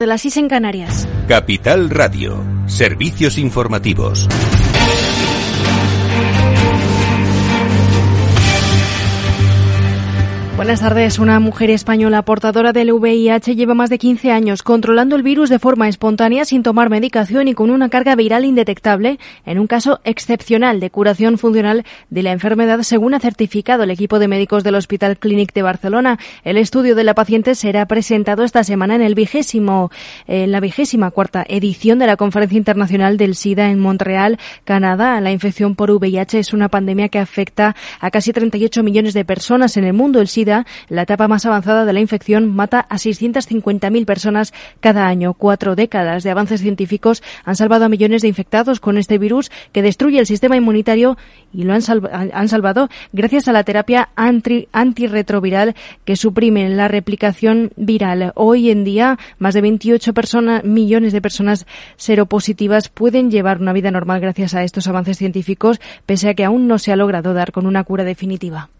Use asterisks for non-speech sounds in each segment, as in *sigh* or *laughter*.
de las IS Canarias. Capital Radio, servicios informativos. Buenas tardes. Una mujer española portadora del VIH lleva más de 15 años controlando el virus de forma espontánea sin tomar medicación y con una carga viral indetectable en un caso excepcional de curación funcional de la enfermedad según ha certificado el equipo de médicos del Hospital Clínic de Barcelona. El estudio de la paciente será presentado esta semana en el vigésimo, en la vigésima cuarta edición de la Conferencia Internacional del SIDA en Montreal, Canadá. La infección por VIH es una pandemia que afecta a casi 38 millones de personas en el mundo. El SIDA la etapa más avanzada de la infección mata a 650.000 personas cada año. Cuatro décadas de avances científicos han salvado a millones de infectados con este virus que destruye el sistema inmunitario y lo han, salvado gracias a la terapia antirretroviral que suprime la replicación viral. Hoy en día, más de 28 millones de personas seropositivas pueden llevar una vida normal gracias a estos avances científicos, pese a que aún no se ha logrado dar con una cura definitiva.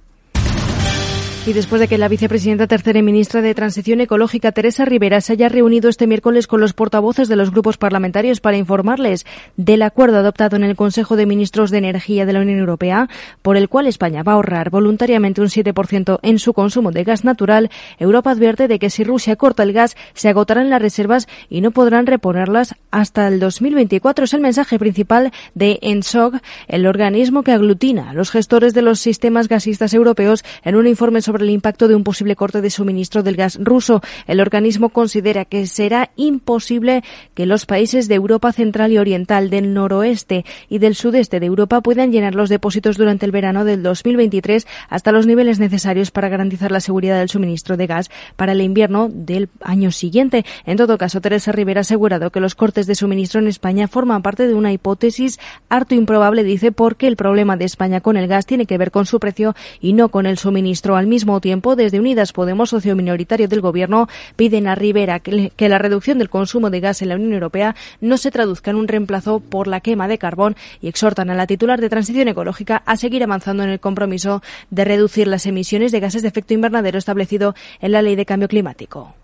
Y después de que la vicepresidenta tercera y ministra de Transición Ecológica, Teresa Rivera, se haya reunido este miércoles con los portavoces de los grupos parlamentarios para informarles del acuerdo adoptado en el Consejo de Ministros de Energía de la Unión Europea, por el cual España va a ahorrar voluntariamente un 7% en su consumo de gas natural, Europa advierte de que si Rusia corta el gas, se agotarán las reservas y no podrán reponerlas hasta el 2024. Es el mensaje principal de ENSOG, el organismo que aglutina a los gestores de los sistemas gasistas europeos en un informe sobre el impacto de un posible corte de suministro del gas ruso. El organismo considera que será imposible que los países de Europa Central y Oriental, del noroeste y del sudeste de Europa puedan llenar los depósitos durante el verano del 2023 hasta los niveles necesarios para garantizar la seguridad del suministro de gas para el invierno del año siguiente. En todo caso, Teresa Rivera ha asegurado que los cortes de suministro en España forman parte de una hipótesis harto improbable, dice, porque el problema de España con el gas tiene que ver con su precio y no con el suministro. Al mismo tiempo, desde Unidas Podemos, socio minoritario del Gobierno, piden a Rivera que, la reducción del consumo de gas en la Unión Europea no se traduzca en un reemplazo por la quema de carbón y exhortan a la titular de Transición Ecológica a seguir avanzando en el compromiso de reducir las emisiones de gases de efecto invernadero establecido en la Ley de Cambio Climático.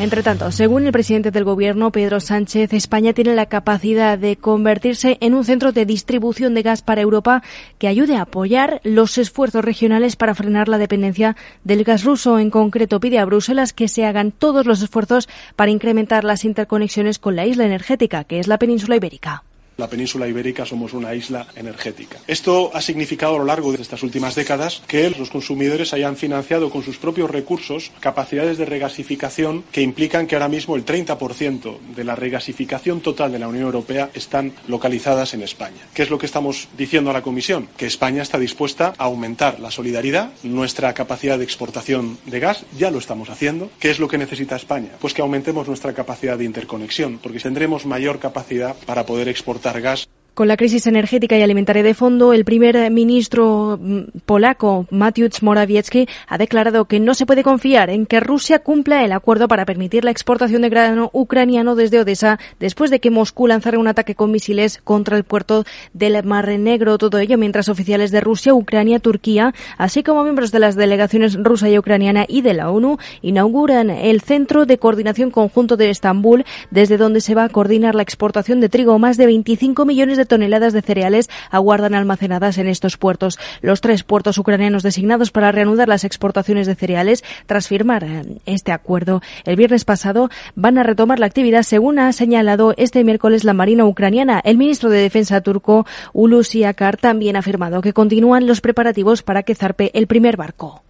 Entre tanto, según el presidente del Gobierno, Pedro Sánchez, España tiene la capacidad de convertirse en un centro de distribución de gas para Europa que ayude a apoyar los esfuerzos regionales para frenar la dependencia del gas ruso. En concreto, pide a Bruselas que se hagan todos los esfuerzos para incrementar las interconexiones con la isla energética, que es la península ibérica la península ibérica somos una isla energética. Esto ha significado a lo largo de estas últimas décadas que los consumidores hayan financiado con sus propios recursos capacidades de regasificación que implican que ahora mismo el 30% de la regasificación total de la Unión Europea están localizadas en España. ¿Qué es lo que estamos diciendo a la Comisión? Que España está dispuesta a aumentar la solidaridad, nuestra capacidad de exportación de gas, ya lo estamos haciendo. ¿Qué es lo que necesita España? Pues que aumentemos nuestra capacidad de interconexión, porque tendremos mayor capacidad para poder exportar cargas con la crisis energética y alimentaria de fondo, el primer ministro mm, polaco, Mateusz Morawiecki, ha declarado que no se puede confiar en que Rusia cumpla el acuerdo para permitir la exportación de grano ucraniano desde Odessa después de que Moscú lanzara un ataque con misiles contra el puerto del Mar Negro. Todo ello mientras oficiales de Rusia, Ucrania, Turquía, así como miembros de las delegaciones rusa y ucraniana y de la ONU, inauguran el Centro de Coordinación Conjunto de Estambul, desde donde se va a coordinar la exportación de trigo. Más de 25 millones de toneladas de cereales aguardan almacenadas en estos puertos. Los tres puertos ucranianos designados para reanudar las exportaciones de cereales tras firmar eh, este acuerdo el viernes pasado van a retomar la actividad según ha señalado este miércoles la Marina ucraniana. El ministro de Defensa turco Hulusi Akar también ha afirmado que continúan los preparativos para que zarpe el primer barco.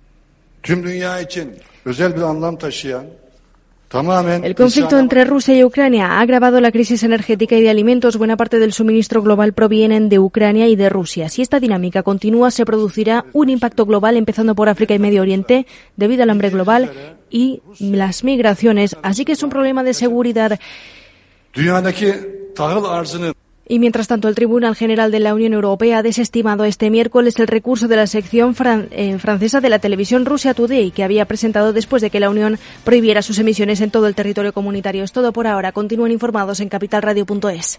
El conflicto entre Rusia y Ucrania ha agravado la crisis energética y de alimentos. Buena parte del suministro global provienen de Ucrania y de Rusia. Si esta dinámica continúa, se producirá un impacto global, empezando por África y Medio Oriente, debido al hambre global y las migraciones. Así que es un problema de seguridad. Y mientras tanto, el Tribunal General de la Unión Europea ha desestimado este miércoles el recurso de la sección eh, francesa de la televisión Russia Today, que había presentado después de que la Unión prohibiera sus emisiones en todo el territorio comunitario. Es todo por ahora. Continúen informados en capitalradio.es.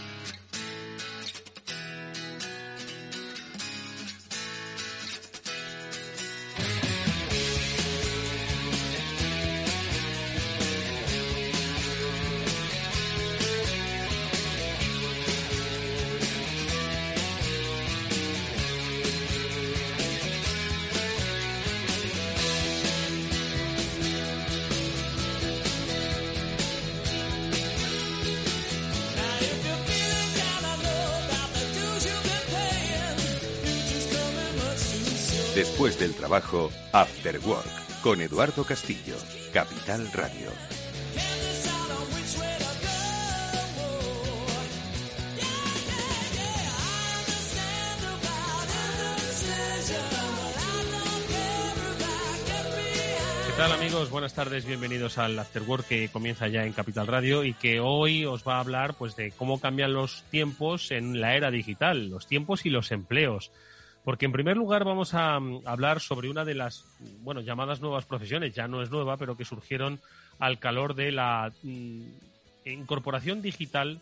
Después del trabajo, After Work, con Eduardo Castillo, Capital Radio. ¿Qué tal amigos? Buenas tardes, bienvenidos al After Work que comienza ya en Capital Radio y que hoy os va a hablar pues de cómo cambian los tiempos en la era digital, los tiempos y los empleos. Porque en primer lugar vamos a mm, hablar sobre una de las, bueno, llamadas nuevas profesiones, ya no es nueva, pero que surgieron al calor de la mm, incorporación digital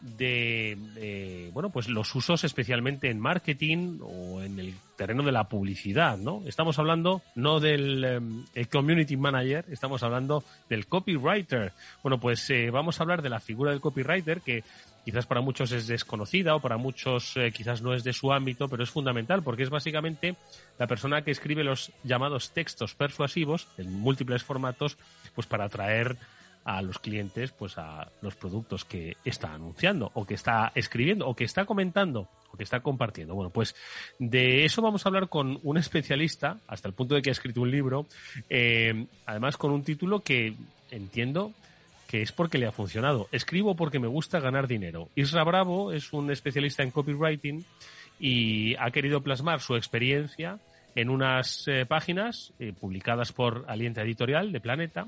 de, bueno pues los usos especialmente en marketing o en el terreno de la publicidad no estamos hablando no del em, community manager estamos hablando del copywriter. Bueno pues eh, vamos a hablar de la figura del copywriter que quizás para muchos es desconocida o para muchos eh, quizás no es de su ámbito, pero es fundamental porque es básicamente la persona que escribe los llamados textos persuasivos en múltiples formatos, pues para atraer a los clientes pues a los productos que está anunciando o que está escribiendo o que está comentando o que está compartiendo. Bueno, pues de eso vamos a hablar con un especialista, hasta el punto de que ha escrito un libro, eh, además con un título que entiendo que es porque le ha funcionado. Escribo porque me gusta ganar dinero. Isra Bravo es un especialista en copywriting y ha querido plasmar su experiencia en unas eh, páginas eh, publicadas por Alienta Editorial de Planeta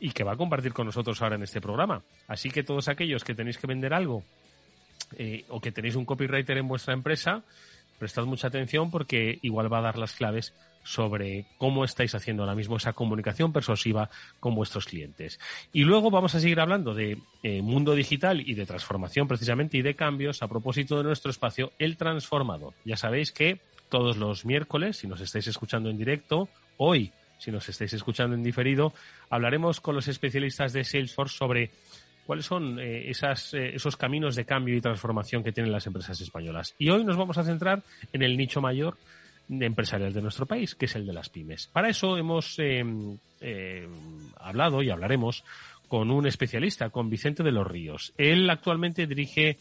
y que va a compartir con nosotros ahora en este programa. Así que todos aquellos que tenéis que vender algo eh, o que tenéis un copywriter en vuestra empresa, prestad mucha atención porque igual va a dar las claves sobre cómo estáis haciendo ahora mismo esa comunicación persuasiva con vuestros clientes. Y luego vamos a seguir hablando de eh, mundo digital y de transformación precisamente y de cambios a propósito de nuestro espacio El Transformador. Ya sabéis que todos los miércoles, si nos estáis escuchando en directo, hoy, si nos estáis escuchando en diferido, hablaremos con los especialistas de Salesforce sobre cuáles son eh, esas, eh, esos caminos de cambio y transformación que tienen las empresas españolas. Y hoy nos vamos a centrar en el nicho mayor empresarial de nuestro país, que es el de las pymes. Para eso hemos eh, eh, hablado y hablaremos con un especialista, con Vicente de los Ríos. Él actualmente dirige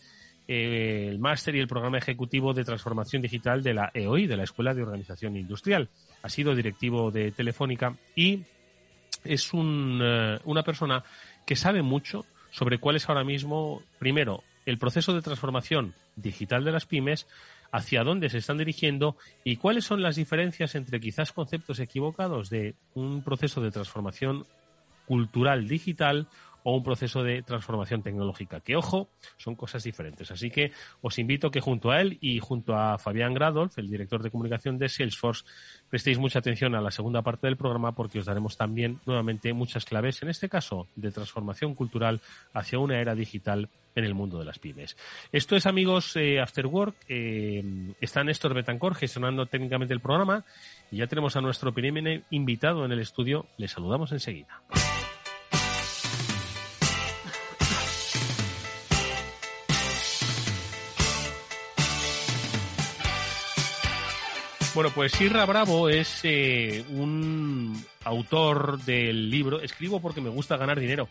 eh, el máster y el programa ejecutivo de transformación digital de la EOI, de la Escuela de Organización Industrial. Ha sido directivo de Telefónica y es una persona que sabe mucho sobre cuál es ahora mismo, primero, el proceso de transformación digital de las pymes, hacia dónde se están dirigiendo y cuáles son las diferencias entre quizás conceptos equivocados de un proceso de transformación cultural digital o un proceso de transformación tecnológica, que ojo, son cosas diferentes. Así que os invito que junto a él y junto a Fabián Gradolf, el director de comunicación de Salesforce, prestéis mucha atención a la segunda parte del programa porque os daremos también nuevamente muchas claves, en este caso de transformación cultural hacia una era digital en el mundo de las pymes. Esto es, amigos, eh, After Work. Eh, está Néstor Betancor gestionando técnicamente el programa y ya tenemos a nuestro primer invitado en el estudio. Le saludamos enseguida. Bueno, pues Sirra Bravo es eh, un autor del libro Escribo porque me gusta ganar dinero.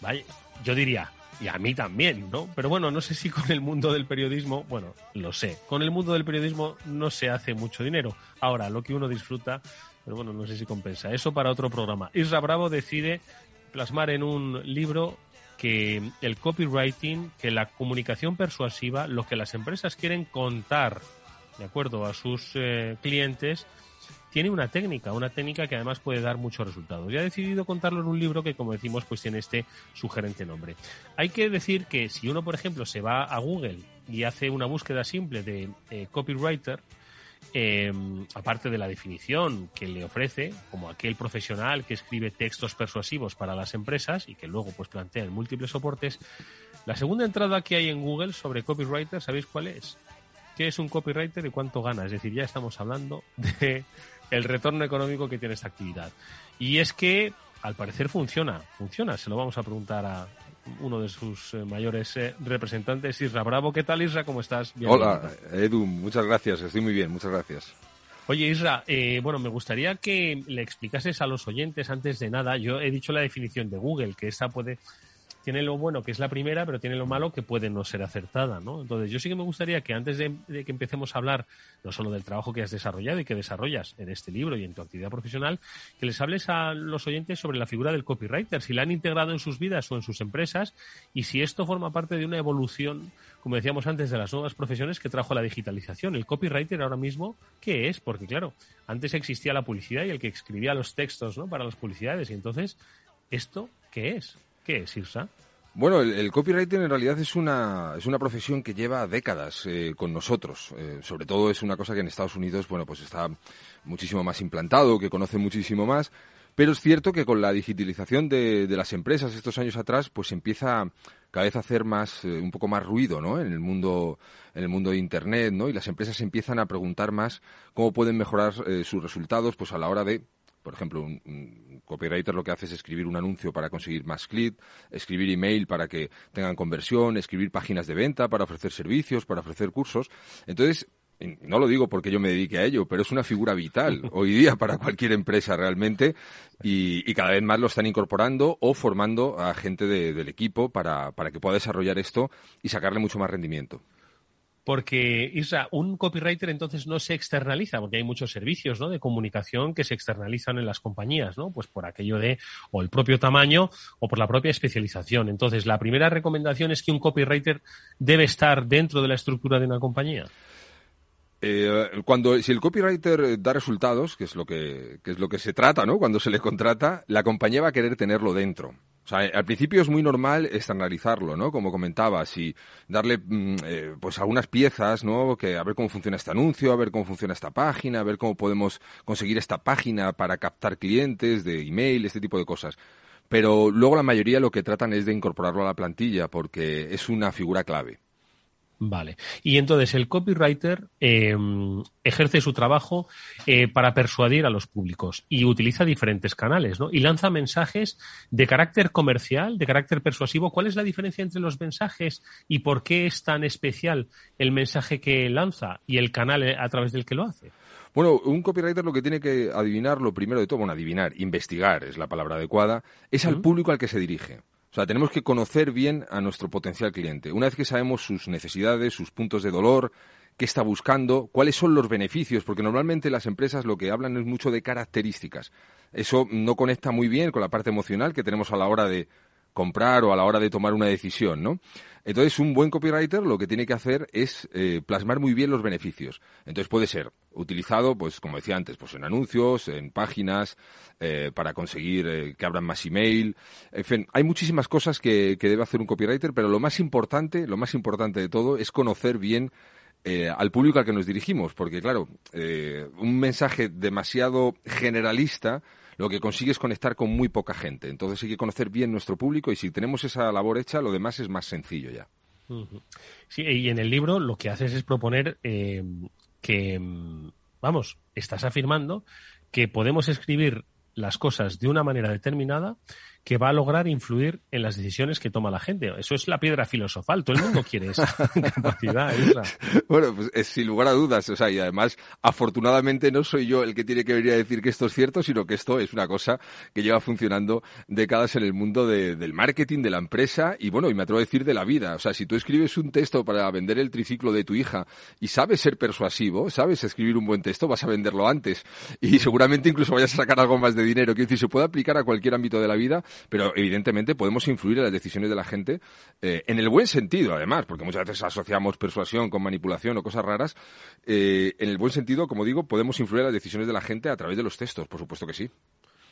Vaya, yo diría, y a mí también, ¿no? Pero bueno, no sé si con el mundo del periodismo, bueno, lo sé, con el mundo del periodismo no se hace mucho dinero. Ahora, lo que uno disfruta, pero bueno, no sé si compensa. Eso para otro programa. Isra Bravo decide plasmar en un libro que el copywriting, que la comunicación persuasiva, lo que las empresas quieren contar de acuerdo a sus eh, clientes, tiene una técnica, una técnica que además puede dar muchos resultados. Y ha decidido contarlo en un libro que, como decimos, pues tiene este sugerente nombre. Hay que decir que si uno, por ejemplo, se va a Google y hace una búsqueda simple de eh, copywriter, eh, aparte de la definición que le ofrece, como aquel profesional que escribe textos persuasivos para las empresas y que luego pues plantea en múltiples soportes, la segunda entrada que hay en Google sobre copywriter, ¿sabéis cuál es? ¿Qué es un copywriter y cuánto gana? Es decir, ya estamos hablando de el retorno económico que tiene esta actividad. Y es que, al parecer, funciona, funciona. Se lo vamos a preguntar a uno de sus eh, mayores eh, representantes, Isra Bravo. ¿Qué tal, Isra? ¿Cómo estás? Hola, Edu. Muchas gracias. Estoy muy bien. Muchas gracias. Oye, Isra, eh, bueno, me gustaría que le explicases a los oyentes antes de nada. Yo he dicho la definición de Google, que esta puede tiene lo bueno que es la primera, pero tiene lo malo que puede no ser acertada, ¿no? Entonces, yo sí que me gustaría que antes de, que empecemos a hablar no solo del trabajo que has desarrollado y que desarrollas en este libro y en tu actividad profesional, que les hables a los oyentes sobre la figura del copywriter, si la han integrado en sus vidas o en sus empresas y si esto forma parte de una evolución, como decíamos antes, de las nuevas profesiones que trajo la digitalización. El copywriter ahora mismo, ¿qué es? Porque claro, antes existía la publicidad y el que escribía los textos, ¿no? Para las publicidades y entonces, ¿esto qué es? ¿Qué es IRSA? Bueno, el, copywriting en realidad es una, es una profesión que lleva décadas eh, con nosotros. Eh, sobre todo es una cosa que en Estados Unidos, bueno, pues está muchísimo más implantado, que conoce muchísimo más. Pero es cierto que con la digitalización de, de las empresas estos años atrás, pues empieza cada vez a hacer más, eh, un poco más ruido, ¿no? En el mundo, en el mundo de Internet, ¿no? Y las empresas empiezan a preguntar más cómo pueden mejorar sus resultados, pues a la hora de por ejemplo, un, copywriter lo que hace es escribir un anuncio para conseguir más clics, escribir email para que tengan conversión, escribir páginas de venta para ofrecer servicios, para ofrecer cursos. Entonces, no lo digo porque yo me dedique a ello, pero es una figura vital *laughs* hoy día para cualquier empresa realmente y, cada vez más lo están incorporando o formando a gente del equipo para, para que pueda desarrollar esto y sacarle mucho más rendimiento. Porque, Isra, un copywriter entonces no se externaliza, porque hay muchos servicios de comunicación que se externalizan en las compañías, ¿no? Pues por aquello de o el propio tamaño o por la propia especialización. Entonces, la primera recomendación es que un copywriter debe estar dentro de la estructura de una compañía. Eh, cuando si el copywriter da resultados, que es lo que, que es lo que se trata, ¿no? Cuando se le contrata, la compañía va a querer tenerlo dentro. O sea, al principio es muy normal externalizarlo, ¿no? Como comentabas, y darle, mm, eh, pues, algunas piezas, ¿no? Que a ver cómo funciona este anuncio, a ver cómo funciona esta página, a ver cómo podemos conseguir esta página para captar clientes de email, este tipo de cosas. Pero luego la mayoría lo que tratan es de incorporarlo a la plantilla porque es una figura clave. Vale. Y entonces el copywriter eh, ejerce su trabajo eh, para persuadir a los públicos y utiliza diferentes canales, ¿no? Y lanza mensajes de carácter comercial, de carácter persuasivo. ¿Cuál es la diferencia entre los mensajes y por qué es tan especial el mensaje que lanza y el canal a través del que lo hace? Bueno, un copywriter lo que tiene que adivinar, lo primero de todo, bueno, adivinar, investigar es la palabra adecuada, es al público al que se dirige. O sea, tenemos que conocer bien a nuestro potencial cliente. Una vez que sabemos sus necesidades, sus puntos de dolor, qué está buscando, cuáles son los beneficios, porque normalmente las empresas lo que hablan es mucho de características. Eso no conecta muy bien con la parte emocional que tenemos a la hora de comprar o a la hora de tomar una decisión, ¿no? Entonces, un buen copywriter lo que tiene que hacer es eh, plasmar muy bien los beneficios. Entonces, puede ser utilizado, pues, como decía antes, pues en anuncios, en páginas, eh, para conseguir eh, que abran más email. En fin, hay muchísimas cosas que, que, debe hacer un copywriter, pero lo más importante, lo más importante de todo es conocer bien al público al que nos dirigimos, porque claro, un mensaje demasiado generalista lo que consigue es conectar con muy poca gente. Entonces hay que conocer bien nuestro público y si tenemos esa labor hecha, lo demás es más sencillo ya. Sí, y en el libro lo que haces es proponer eh, que, vamos, estás afirmando que podemos escribir las cosas de una manera determinada que va a lograr influir en las decisiones que toma la gente. Eso es la piedra filosofal. Todo el mundo *laughs* quiere esa capacidad. Bueno, pues es, sin lugar a dudas. O sea, y además, afortunadamente no soy yo el que tiene que venir a decir que esto es cierto, sino que esto es una cosa que lleva funcionando décadas en el mundo del marketing, de la empresa y bueno, y me atrevo a decir de la vida. O sea, si tú escribes un texto para vender el triciclo de tu hija y sabes ser persuasivo, sabes escribir un buen texto, vas a venderlo antes y seguramente incluso vayas a sacar algo más de dinero. Quiero decir, se puede aplicar a cualquier ámbito de la vida pero evidentemente podemos influir en las decisiones de la gente eh, en el buen sentido, además, porque muchas veces asociamos persuasión con manipulación o cosas raras. Eh, en el buen sentido, como digo, podemos influir en las decisiones de la gente a través de los textos, por supuesto que sí.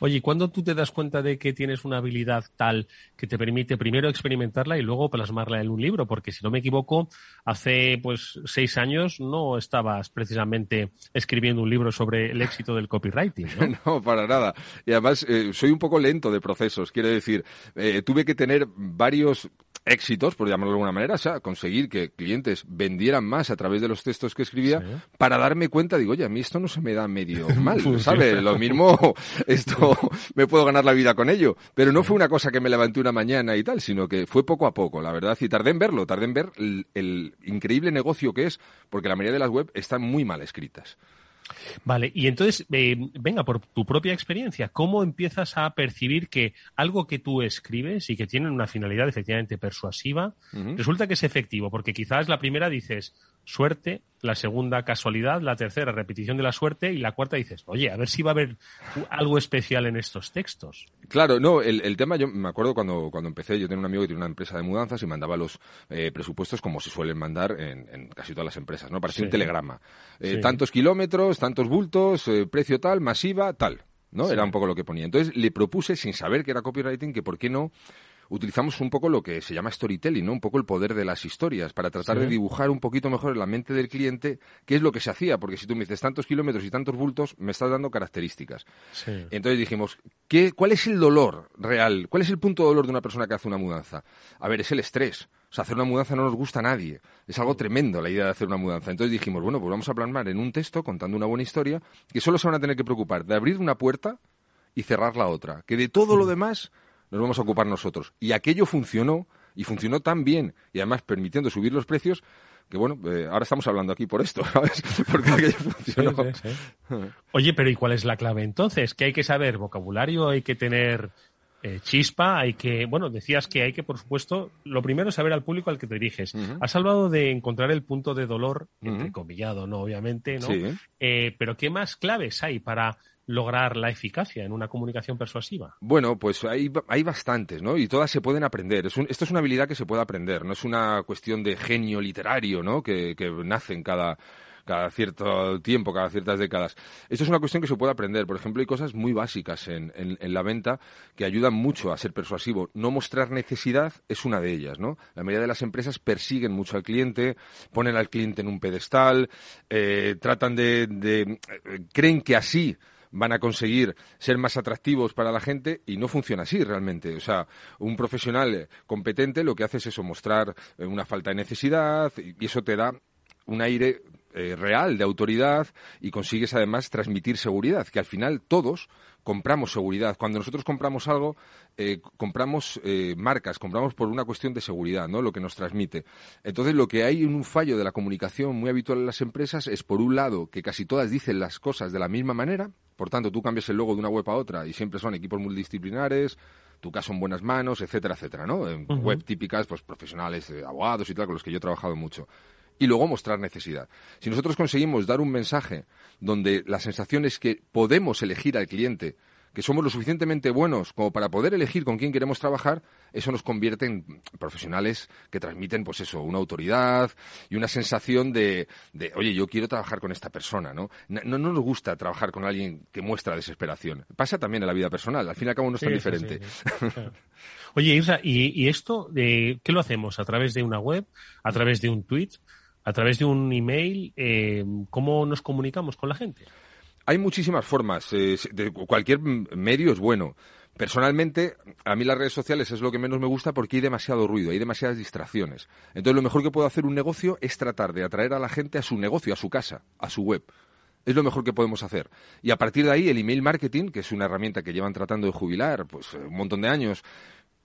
Oye, ¿y cuándo tú te das cuenta de que tienes una habilidad tal que te permite primero experimentarla y luego plasmarla en un libro? Porque si no me equivoco, hace pues seis años no estabas precisamente escribiendo un libro sobre el éxito del copywriting. No, *laughs* no para nada. Y además eh, soy un poco lento de procesos. Quiero decir, eh, tuve que tener varios éxitos, por llamarlo de alguna manera, o sea, conseguir que clientes vendieran más a través de los textos que escribía para darme cuenta, digo, oye, a mí esto no se me da medio *laughs* mal, ¿sabes? Lo mismo, *laughs* esto *laughs* me puedo ganar la vida con ello. Pero no fue una cosa que me levanté una mañana y tal, sino que fue poco a poco, la verdad, y tardé en verlo, tardé en ver el, increíble negocio que es, porque la mayoría de las web están muy mal escritas. Vale, y entonces, eh, venga, por tu propia experiencia, ¿cómo empiezas a percibir que algo que tú escribes y que tiene una finalidad efectivamente persuasiva, resulta que es efectivo? Porque quizás la primera dices, suerte, la segunda casualidad, la tercera repetición de la suerte y la cuarta dices, oye, a ver si va a haber algo especial en estos textos. Claro, no, el, tema, yo me acuerdo cuando, cuando empecé, yo tenía un amigo que tiene una empresa de mudanzas y mandaba los eh, presupuestos como se suelen mandar en, casi todas las empresas, ¿no? Parecía un telegrama. Eh, tantos kilómetros, tantos bultos, eh, precio tal, masiva, tal. ¿no? Era un poco lo que ponía. Entonces le propuse, sin saber que era copywriting, que por qué no utilizamos un poco lo que se llama storytelling, ¿no? Un poco el poder de las historias para tratar de dibujar un poquito mejor en la mente del cliente qué es lo que se hacía, porque si tú me dices tantos kilómetros y tantos bultos, me estás dando características. Entonces dijimos, ¿qué, ¿cuál es el dolor real? ¿Cuál es el punto de dolor de una persona que hace una mudanza? A ver, es el estrés. O sea, hacer una mudanza no nos gusta a nadie. Es algo tremendo la idea de hacer una mudanza. Entonces dijimos, bueno, pues vamos a plasmar en un texto, contando una buena historia, que solo se van a tener que preocupar de abrir una puerta y cerrar la otra. Que de todo lo demás nos vamos a ocupar nosotros. Y aquello funcionó, y funcionó tan bien, y además permitiendo subir los precios, que bueno, eh, ahora estamos hablando aquí por esto, *laughs* ¿sabes? Porque *laughs* aquello funcionó. Oye, pero ¿y cuál es la clave entonces? Que hay que saber vocabulario, hay que tener eh, chispa, hay que, bueno, decías que hay que, por supuesto, lo primero es saber al público al que te diriges. Has hablado de encontrar el punto de dolor, entrecomillado, ¿no? Obviamente, ¿no? Eh, pero ¿qué más claves hay para lograr la eficacia en una comunicación persuasiva? Bueno, pues hay, hay bastantes, ¿no? Y todas se pueden aprender. Es esto es una habilidad que se puede aprender, no es una cuestión de genio literario, ¿no? Que, que nace en cada cada cierto tiempo, cada ciertas décadas. Esto es una cuestión que se puede aprender. Por ejemplo, hay cosas muy básicas en, en, la venta que ayudan mucho a ser persuasivo. No mostrar necesidad es una de ellas, ¿no? La mayoría de las empresas persiguen mucho al cliente, ponen al cliente en un pedestal, eh, tratan de, de eh, creen que así van a conseguir ser más atractivos para la gente y no funciona así realmente. O sea, un profesional competente lo que hace es eso, mostrar eh, una falta de necesidad y eso te da un aire eh, real de autoridad y consigues además transmitir seguridad, que al final todos compramos seguridad. Cuando nosotros compramos algo, eh, compramos eh, marcas, compramos por una cuestión de seguridad, ¿no? Lo que nos transmite. Entonces, lo que hay en un fallo de la comunicación muy habitual en las empresas es, por un lado, que casi todas dicen las cosas de la misma manera. Por tanto, tú cambias el logo de una web a otra y siempre son equipos multidisciplinares, tu caso en buenas manos, etcétera, etcétera, ¿no? En web típicas, pues profesionales, abogados y tal, con los que yo he trabajado mucho y luego mostrar necesidad. Si nosotros conseguimos dar un mensaje donde la sensación es que podemos elegir al cliente, que somos lo suficientemente buenos como para poder elegir con quién queremos trabajar, eso nos convierte en profesionales que transmiten, pues eso, una autoridad y una sensación de, de oye, yo quiero trabajar con esta persona, ¿no? No, no nos gusta trabajar con alguien que muestra desesperación. Pasa también en la vida personal, al fin y al cabo no es tan diferente. *laughs* Oye, Isra, ¿y, ¿y, esto de qué lo hacemos? ¿A través de una web? ¿A través de un tweet? a través de un email, eh, ¿cómo nos comunicamos con la gente? Hay muchísimas formas. Eh, de cualquier medio es bueno. Personalmente, a mí las redes sociales es lo que menos me gusta porque hay demasiado ruido, hay demasiadas distracciones. Entonces, lo mejor que puede hacer un negocio es tratar de atraer a la gente a su negocio, a su casa, a su web. Es lo mejor que podemos hacer. Y a partir de ahí, el email marketing, que es una herramienta que llevan tratando de jubilar pues un montón de años,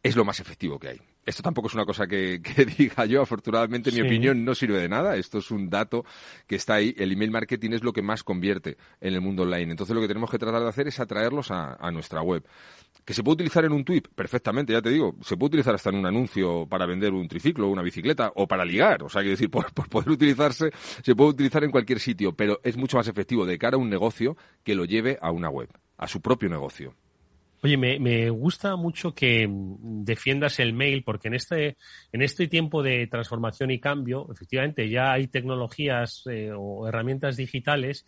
es lo más efectivo que hay. Esto tampoco es una cosa que, *laughs* diga yo, afortunadamente mi opinión no sirve de nada, esto es un dato que está ahí, el email marketing es lo que más convierte en el mundo online, entonces lo que tenemos que tratar de hacer es atraerlos a, nuestra web. ¿Que se puede utilizar en un tweet? Perfectamente, ya te digo, se puede utilizar hasta en un anuncio para vender un triciclo, una bicicleta o para ligar, o sea, que decir, *laughs* por, por poder utilizarse, se puede utilizar en cualquier sitio, pero es mucho más efectivo de cara a un negocio que lo lleve a una web, a su propio negocio. Oye, me, me, gusta mucho que defiendas el mail porque en este, en este tiempo de transformación y cambio, efectivamente, ya hay tecnologías eh, o herramientas digitales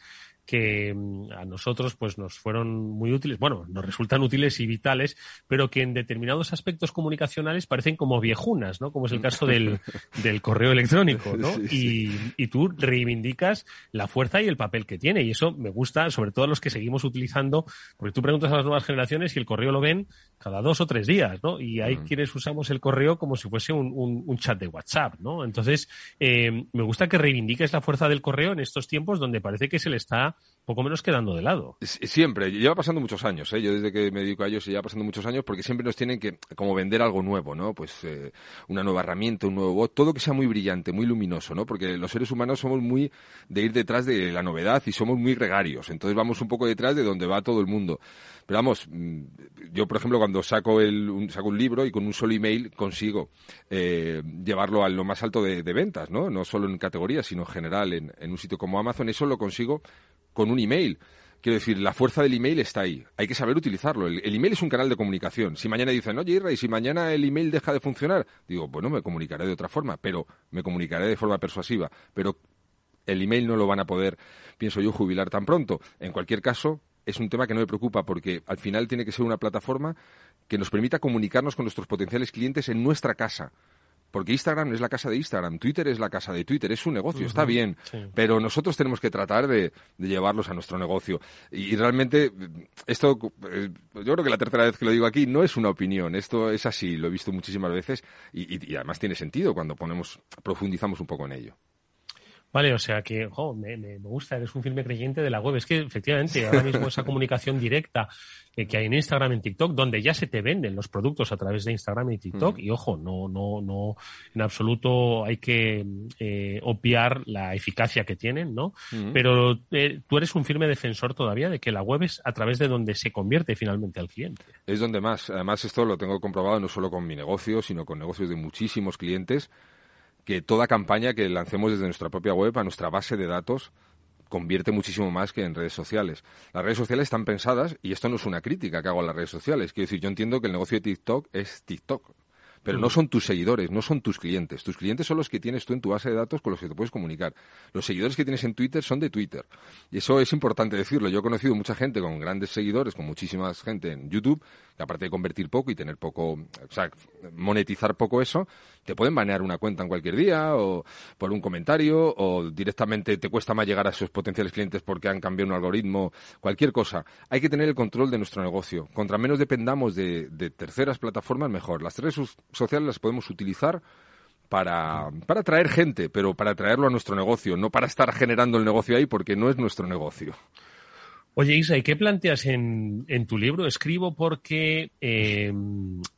que mm, a nosotros pues nos fueron muy útiles, bueno, nos resultan útiles y vitales, pero que en determinados aspectos comunicacionales parecen como viejunas, ¿no? Como es el caso del, *laughs* del correo electrónico, ¿no? Y, y, tú reivindicas la fuerza y el papel que tiene. Y eso me gusta, sobre todo a los que seguimos utilizando, porque tú preguntas a las nuevas generaciones y el correo lo ven cada dos o tres días, ¿no? Y hay quienes usamos el correo como si fuese un, un, un chat de WhatsApp, ¿no? Entonces, eh, me gusta que reivindiques la fuerza del correo en estos tiempos donde parece que se le está poco menos quedando de lado. Siempre, lleva pasando muchos años, ¿eh? yo desde que me dedico a ellos lleva pasando muchos años porque siempre nos tienen que como vender algo nuevo, ¿no? Pues eh, una nueva herramienta, un nuevo bot, todo que sea muy brillante, muy luminoso, ¿no? Porque los seres humanos somos muy de ir detrás de la novedad y somos muy gregarios, entonces vamos un poco detrás de donde va todo el mundo. Pero vamos, mm, yo por ejemplo cuando saco, el, un, saco un libro y con un solo email consigo eh, llevarlo a lo más alto de, ventas, ¿no? No solo en categorías, sino en general en, en un sitio como Amazon, eso lo consigo con un email. Quiero decir, la fuerza del email está ahí. Hay que saber utilizarlo. El, email es un canal de comunicación. Si mañana dicen, oye, Irra, y si mañana el email deja de funcionar, digo, bueno, me comunicaré de otra forma, pero me comunicaré de forma persuasiva. Pero el email no lo van a poder, pienso yo, jubilar tan pronto. En cualquier caso, es un tema que no me preocupa porque al final tiene que ser una plataforma que nos permita comunicarnos con nuestros potenciales clientes en nuestra casa. Porque Instagram es la casa de Instagram, Twitter es la casa de Twitter, es su negocio, uh -huh, está bien, sí. pero nosotros tenemos que tratar de, de, llevarlos a nuestro negocio. Y, y realmente, esto, eh, yo creo que la tercera vez que lo digo aquí no es una opinión, esto es así, lo he visto muchísimas veces y, y, y además tiene sentido cuando ponemos, profundizamos un poco en ello. Vale, o sea que, jo, me, me, gusta, eres un firme creyente de la web. Es que efectivamente ahora mismo esa comunicación directa eh, que hay en Instagram, en TikTok, donde ya se te venden los productos a través de Instagram y TikTok, mm. y ojo, no, no, no, en absoluto hay que eh, obviar la eficacia que tienen, ¿no? Mm. Pero eh, tú eres un firme defensor todavía de que la web es a través de donde se convierte finalmente al cliente. Es donde más. Además, esto lo tengo comprobado no solo con mi negocio, sino con negocios de muchísimos clientes que toda campaña que lancemos desde nuestra propia web a nuestra base de datos convierte muchísimo más que en redes sociales. Las redes sociales están pensadas, y esto no es una crítica que hago a las redes sociales, quiero decir, yo entiendo que el negocio de TikTok es TikTok, pero no son tus seguidores, no son tus clientes. Tus clientes son los que tienes tú en tu base de datos con los que te puedes comunicar. Los seguidores que tienes en Twitter son de Twitter. Y eso es importante decirlo. Yo he conocido mucha gente con grandes seguidores, con muchísima gente en YouTube, que aparte de convertir poco y tener poco, o sea, monetizar poco eso, te pueden banear una cuenta en cualquier día o por un comentario o directamente te cuesta más llegar a esos potenciales clientes porque han cambiado un algoritmo, cualquier cosa. Hay que tener el control de nuestro negocio. Contra menos dependamos de, de terceras plataformas, mejor. Las redes sociales las podemos utilizar para, para atraer gente, pero para traerlo a nuestro negocio, no para estar generando el negocio ahí porque no es nuestro negocio. Oye, Isa, ¿y qué planteas en, en tu libro? Escribo porque eh,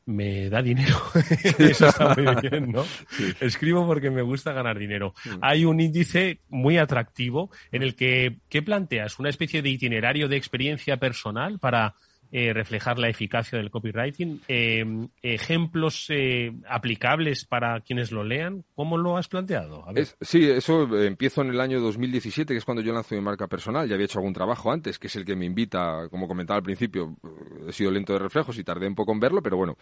me da dinero. *laughs* Eso está muy bien, ¿no? Sí. Escribo porque me gusta ganar dinero. Sí. Hay un índice muy atractivo en el que, ¿qué planteas? ¿Una especie de itinerario de experiencia personal para eh, reflejar la eficacia del copywriting, eh, ejemplos eh, aplicables para quienes lo lean. ¿Cómo lo has planteado? Sí, eso empiezo en el año 2017, que es cuando yo lanzo mi marca personal. Ya había hecho algún trabajo antes, que es el que me invita, como comentaba al principio, he sido lento de reflejos y tardé un poco en verlo, pero bueno,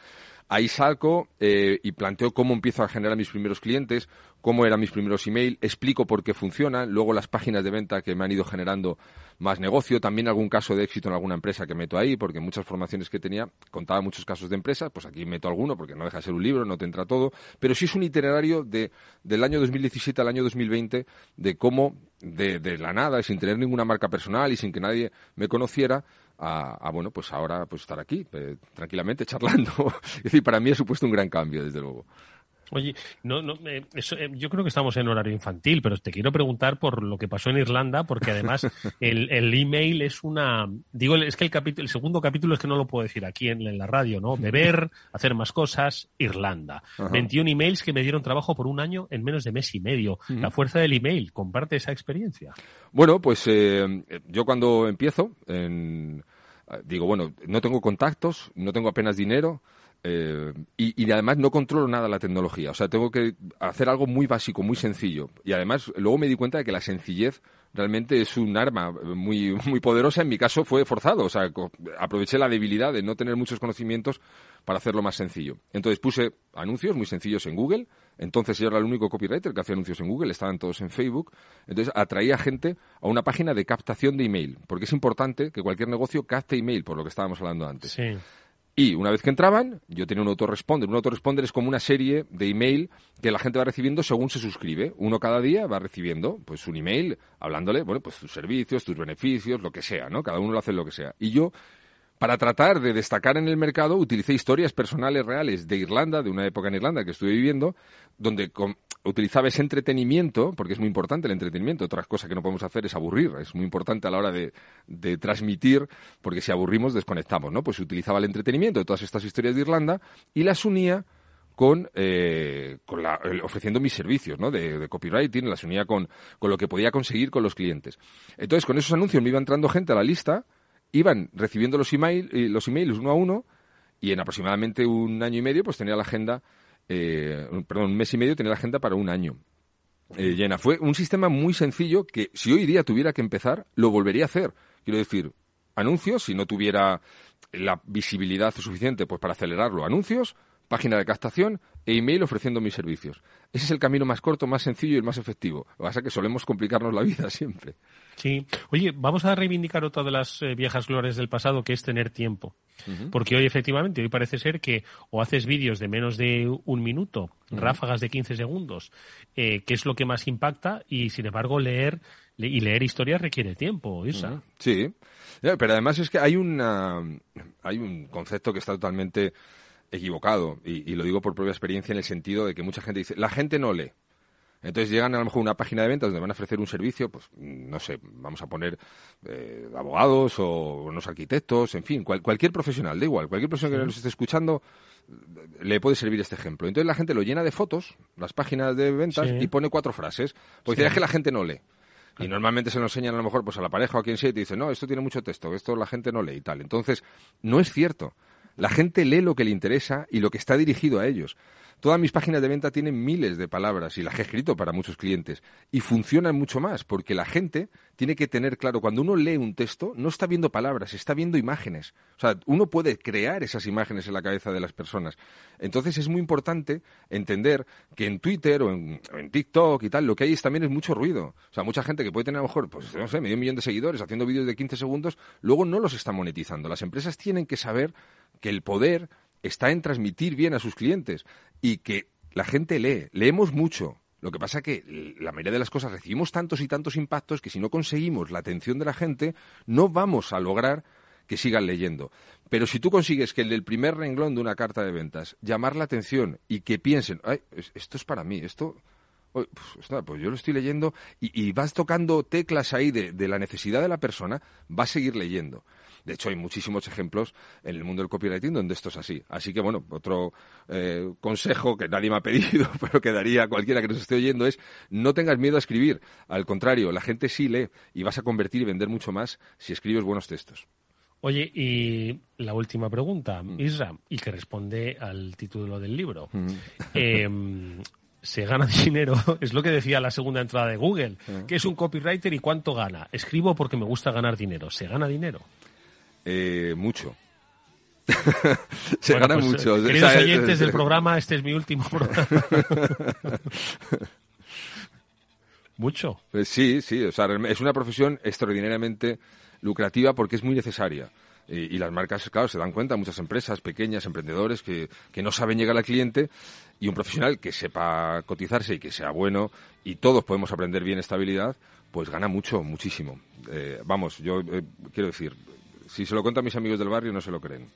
ahí salgo eh, y planteo cómo empiezo a generar mis primeros clientes, cómo eran mis primeros email, explico por qué funcionan, luego las páginas de venta que me han ido generando más negocio, también algún caso de éxito en alguna empresa que meto ahí, porque muchas formaciones que tenía contaba muchos casos de empresas, pues aquí meto alguno porque no deja de ser un libro, no te entra todo, pero sí es un itinerario de, del año 2017 al año 2020 de cómo de, de la nada sin tener ninguna marca personal y sin que nadie me conociera, a, a, bueno, pues ahora pues estar aquí, eh, tranquilamente, *laughs* charlando. es decir, para mí ha supuesto un gran cambio, desde luego. Oye, no, no, eh, eso, eh, yo creo que estamos en horario infantil, pero te quiero preguntar por lo que pasó en Irlanda, porque además *laughs* el, el email es una, digo, es que el capítulo, el segundo capítulo es que no lo puedo decir aquí en, en la radio, ¿no? Beber, *laughs* hacer más cosas, Irlanda. Ajá. 21 emails que me dieron trabajo por un año en menos de mes y medio. Uh -huh. La fuerza del email, comparte esa experiencia. Bueno, pues eh, yo cuando empiezo, en, digo, bueno, no tengo contactos, no tengo apenas dinero, eh, y, además no controlo nada la tecnología. O sea, tengo que hacer algo muy básico, muy sencillo. Y además, luego me di cuenta de que la sencillez realmente es un arma muy, muy poderosa. En mi caso fue forzado, o sea, aproveché la debilidad de no tener muchos conocimientos para hacerlo más sencillo. Entonces puse anuncios muy sencillos en Google. Entonces yo era el único copywriter que hacía anuncios en Google, estaban todos en Facebook. Entonces atraía gente a una página de captación de email, porque es importante que cualquier negocio capte email, por lo que estábamos hablando antes. Sí. Y una vez que entraban, yo tenía un autoresponder. Un autoresponder es como una serie de email que la gente va recibiendo según se suscribe. Uno cada día va recibiendo pues un email hablándole, bueno, pues tus servicios, tus beneficios, lo que sea, ¿no? Cada uno lo hace lo que sea. Y yo para tratar de destacar en el mercado, utilicé historias personales reales de Irlanda, de una época en Irlanda que estuve viviendo, donde utilizaba ese entretenimiento, porque es muy importante el entretenimiento, otra cosa que no podemos hacer es aburrir, es muy importante a la hora de, transmitir, porque si aburrimos desconectamos, ¿no? Pues utilizaba el entretenimiento de todas estas historias de Irlanda y las unía con, eh, ofreciendo mis servicios ¿no? de, de, copywriting, las unía con, con lo que podía conseguir con los clientes. Entonces, con esos anuncios me iba entrando gente a la lista iban recibiendo los, email, eh, los emails uno a uno y en aproximadamente un año y medio pues tenía la agenda, eh, perdón, un mes y medio tenía la agenda para un año. Eh, llena. Fue un sistema muy sencillo que si hoy día tuviera que empezar, lo volvería a hacer. Quiero decir, anuncios, si no tuviera la visibilidad suficiente pues para acelerarlo, anuncios, página de captación e email ofreciendo mis servicios. Ese es el camino más corto, más sencillo y el más efectivo. Lo que pasa es que solemos complicarnos la vida *laughs* siempre. Sí. Oye, vamos a reivindicar otra de las eh, viejas glorias del pasado, que es tener tiempo. Porque hoy, efectivamente, hoy parece ser que o haces vídeos de menos de un minuto, ráfagas de 15 segundos, eh, que es lo que más impacta, y sin embargo, leer y leer historias requiere tiempo, Isa. Sí. Pero además es que hay, una, hay un concepto que está totalmente equivocado, y, lo digo por propia experiencia en el sentido de que mucha gente dice, la gente no lee. Entonces llegan a lo mejor a una página de ventas donde van a ofrecer un servicio, pues no sé, vamos a poner eh, abogados o unos arquitectos, en fin, cualquier profesional, da igual, cualquier profesional que nos esté escuchando le puede servir este ejemplo. Entonces la gente lo llena de fotos, las páginas de ventas, y pone cuatro frases, porque es que la gente no lee. Y normalmente se lo enseñan a lo mejor pues a la pareja o a quien sea y te dice, no, esto tiene mucho texto, esto la gente no lee y tal. Entonces, no es cierto. La gente lee lo que le interesa y lo que está dirigido a ellos. Todas mis páginas de venta tienen miles de palabras y las he escrito para muchos clientes y funcionan mucho más porque la gente tiene que tener claro, cuando uno lee un texto, no está viendo palabras, está viendo imágenes. O sea, uno puede crear esas imágenes en la cabeza de las personas. Entonces es muy importante entender que en Twitter o en, TikTok y tal, lo que hay es, también es mucho ruido. O sea, mucha gente que puede tener a lo mejor, pues no sé, medio millón de seguidores haciendo vídeos de 15 segundos, luego no los está monetizando. Las empresas tienen que saber que el poder está en transmitir bien a sus clientes y que la gente lee, leemos mucho. Lo que pasa que la mayoría de las cosas recibimos tantos y tantos impactos que si no conseguimos la atención de la gente, no vamos a lograr que sigan leyendo. Pero si tú consigues que el primer renglón de una carta de ventas llamar la atención y que piensen, Ay, esto es para mí, esto, pues, pues, yo lo estoy leyendo y, vas tocando teclas ahí de, la necesidad de la persona, va a seguir leyendo. De hecho, hay muchísimos ejemplos en el mundo del copywriting donde esto es así. Así que, bueno, otro eh, consejo que nadie me ha pedido, *laughs* pero que daría a cualquiera que nos esté oyendo es no tengas miedo a escribir. Al contrario, la gente sí lee y vas a convertir y vender mucho más si escribes buenos textos. Oye, y la última pregunta, mm. Isra, y que responde al título del libro. Mm. Em, se gana dinero, *laughs* es lo que decía la segunda entrada de Google, mm. que es un copywriter y cuánto gana. Escribo porque me gusta ganar dinero. ¿Se gana dinero? Eh, mucho. *laughs* Se gana pues, mucho. Queridos oyentes del programa, este es mi último *laughs* programa. *laughs* mucho. Pues sí, sí. O sea, es una profesión extraordinariamente lucrativa porque es muy necesaria. Y, las marcas, claro, se dan cuenta, muchas empresas pequeñas, emprendedores, que, que no saben llegar al cliente y un profesional que sepa cotizarse y que sea bueno y todos podemos aprender bien estabilidad, pues gana mucho, muchísimo. Eh, vamos, yo eh, quiero decir, si se lo cuento a mis amigos del barrio no se lo creen.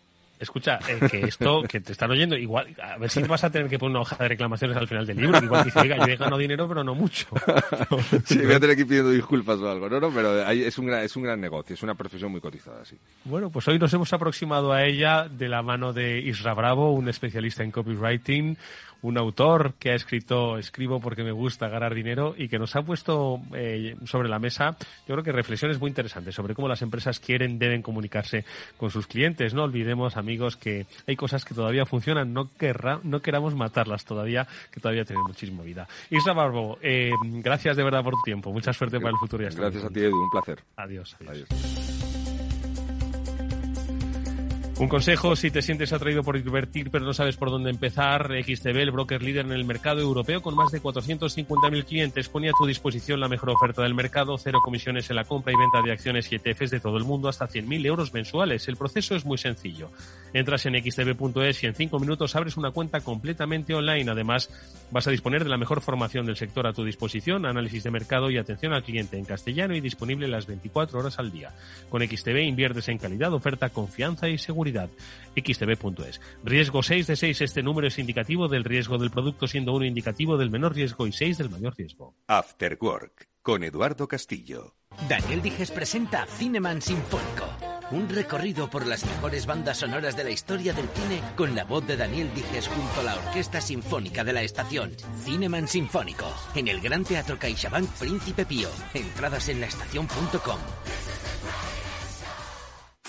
Escucha, eh, que *laughs* esto que te están oyendo, igual, a ver si vas a tener que poner una hoja de reclamaciones al final del libro. igual dice, oiga, yo he ganado dinero, pero no mucho. *laughs* sí, voy a tener que ir pidiendo disculpas o algo. No, no, pero es un gran, es un gran negocio, es una profesión muy cotizada, sí. Bueno, pues hoy nos hemos aproximado a ella de la mano de Isra Bravo, un especialista en copywriting, un autor que ha escrito Escribo porque me gusta ganar dinero y que nos ha puesto eh, sobre la mesa, yo creo que reflexiones muy interesantes sobre cómo las empresas quieren, deben comunicarse con sus clientes. No olvidemos, amigos, que hay cosas que todavía funcionan, no, querrá, no queramos matarlas todavía, que todavía tienen muchísima vida. Isra Barbo, eh, gracias de verdad por tu tiempo. Mucha suerte para el futuro. Y gracias a ti, Edu. Un placer. adiós. adiós. Un consejo si te sientes atraído por invertir pero no sabes por dónde empezar, XTB, el broker líder en el mercado europeo con más de 450.000 clientes, pone a tu disposición la mejor oferta del mercado, cero comisiones en la compra y venta de acciones y ETFs de todo el mundo hasta 100.000 euros mensuales. El proceso es muy sencillo. Entras en xtb.es y en 5 minutos abres una cuenta completamente online. Además, vas a disponer de la mejor formación del sector a tu disposición, análisis de mercado y atención al cliente en castellano y disponible las 24 horas al día. Con XTB inviertes en calidad, oferta, confianza y seguridad xtb.es. Riesgo 6 de 6. Este número es indicativo del riesgo del producto, siendo uno indicativo del menor riesgo y 6 del mayor riesgo. After Work, con Eduardo Castillo. Daniel Dijes presenta Cineman Sinfónico. Un recorrido por las mejores bandas sonoras de la historia del cine con la voz de Daniel Dijes junto a la Orquesta Sinfónica de la Estación. Cineman Sinfónico. En el Gran Teatro CaixaBank Príncipe Pío. Entradas en laestacion.com.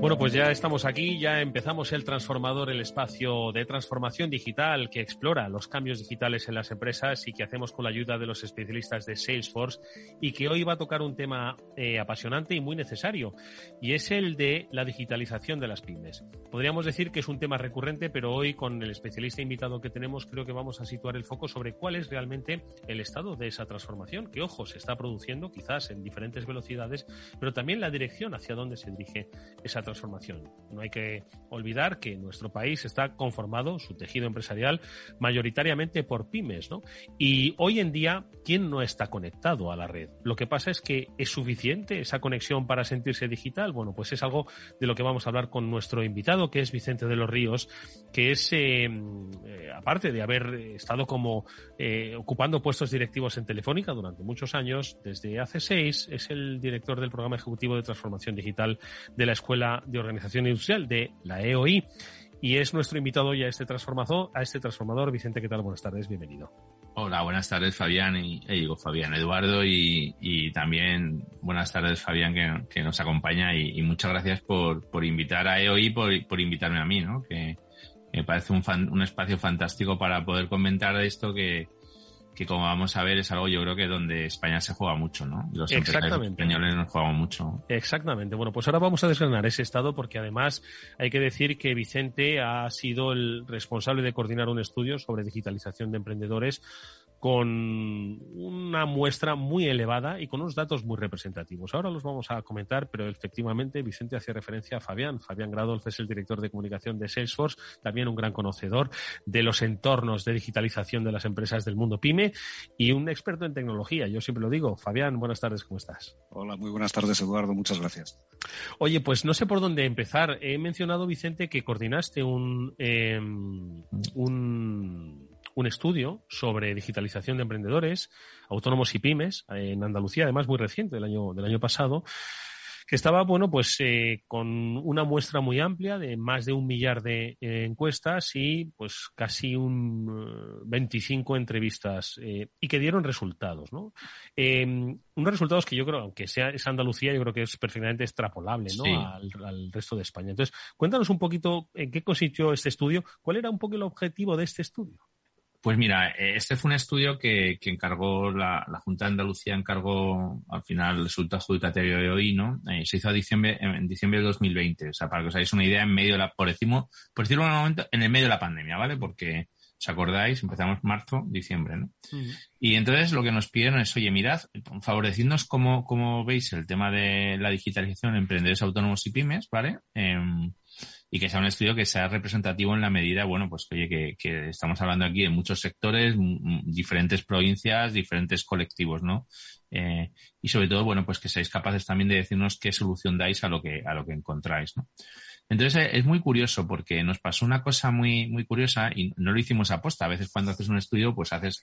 Bueno, pues ya estamos aquí, ya empezamos el transformador, el espacio de transformación digital que explora los cambios digitales en las empresas y que hacemos con la ayuda de los especialistas de Salesforce y que hoy va a tocar un tema eh, apasionante y muy necesario y es el de la digitalización de las pymes. Podríamos decir que es un tema recurrente, pero hoy con el especialista invitado que tenemos creo que vamos a situar el foco sobre cuál es realmente el estado de esa transformación, que ojo, se está produciendo quizás en diferentes velocidades, pero también la dirección hacia dónde se dirige esa transformación. No hay que olvidar que nuestro país está conformado, su tejido empresarial, mayoritariamente por pymes, ¿no? Y hoy en día, ¿quién no está conectado a la red? Lo que pasa es que ¿es suficiente esa conexión para sentirse digital? Bueno, pues es algo de lo que vamos a hablar con nuestro invitado, que es Vicente de los Ríos, que es, eh, eh, aparte de haber estado como eh, ocupando puestos directivos en Telefónica durante muchos años, desde hace seis, es el director del programa ejecutivo de transformación digital de la Escuela de Organización Industrial de la EOI y es nuestro invitado ya a este transformador, a este transformador. Vicente, ¿qué tal? Buenas tardes, bienvenido. Hola, buenas tardes Fabián y eh, digo Fabián Eduardo y, y, también buenas tardes Fabián que, que nos acompaña y, muchas gracias por, por invitar a EOI por, por invitarme a mí, ¿no? Que me parece un, fan, un espacio fantástico para poder comentar esto que, que como vamos a ver es algo yo creo que donde España se juega mucho, ¿no? Los españoles nos jugamos mucho. Exactamente. Bueno, pues ahora vamos a desgranar ese estado porque además hay que decir que Vicente ha sido el responsable de coordinar un estudio sobre digitalización de emprendedores con una muestra muy elevada y con unos datos muy representativos. Ahora los vamos a comentar, pero efectivamente Vicente hacía referencia a Fabián. Fabián Gradolf es el director de comunicación de Salesforce, también un gran conocedor de los entornos de digitalización de las empresas del mundo PyME y un experto en tecnología. Yo siempre lo digo. Fabián, buenas tardes, ¿cómo estás? Hola, muy buenas tardes, Eduardo. Muchas gracias. Oye, pues no sé por dónde empezar. He mencionado, Vicente, que coordinaste un, eh, un un estudio sobre digitalización de emprendedores, autónomos y pymes, en Andalucía, además muy reciente, del año, del año pasado. que estaba, bueno, pues eh, con una muestra muy amplia de más de un millar de eh, encuestas y pues casi un 25 entrevistas y que dieron resultados, ¿no? Em, unos resultados que yo creo, aunque sea es Andalucía, yo creo que es perfectamente extrapolable, ¿no? Al, al, resto de España. Entonces, cuéntanos un poquito en qué consistió este estudio, cuál era un poco el objetivo de este estudio. Pues mira, eh, este fue un estudio que, encargó la, Junta de Andalucía, encargó al final el resultado adjudicatario de hoy, ¿no? Eh, se hizo a diciembre, en diciembre de 2020. O sea, para que os hagáis una idea, en medio de la, por decirlo, por decirlo en un momento, en el medio de la pandemia, ¿vale? Porque, ¿os acordáis? Empezamos marzo, diciembre, ¿no? Y entonces lo que nos pidieron es, oye, mirad, favorecidnos cómo, cómo veis el tema de la digitalización en emprendedores autónomos y pymes, ¿vale? Em, y que sea un estudio que sea representativo en la medida, bueno, pues oye, que, estamos hablando aquí de muchos sectores, diferentes provincias, diferentes colectivos, ¿no? Eh, y sobre todo, bueno, pues que seáis capaces también de decirnos qué solución dais a lo que, a lo que encontráis, ¿no? Entonces es muy curioso porque nos pasó una cosa muy, muy curiosa y no lo hicimos a. A veces cuando haces un estudio, pues haces,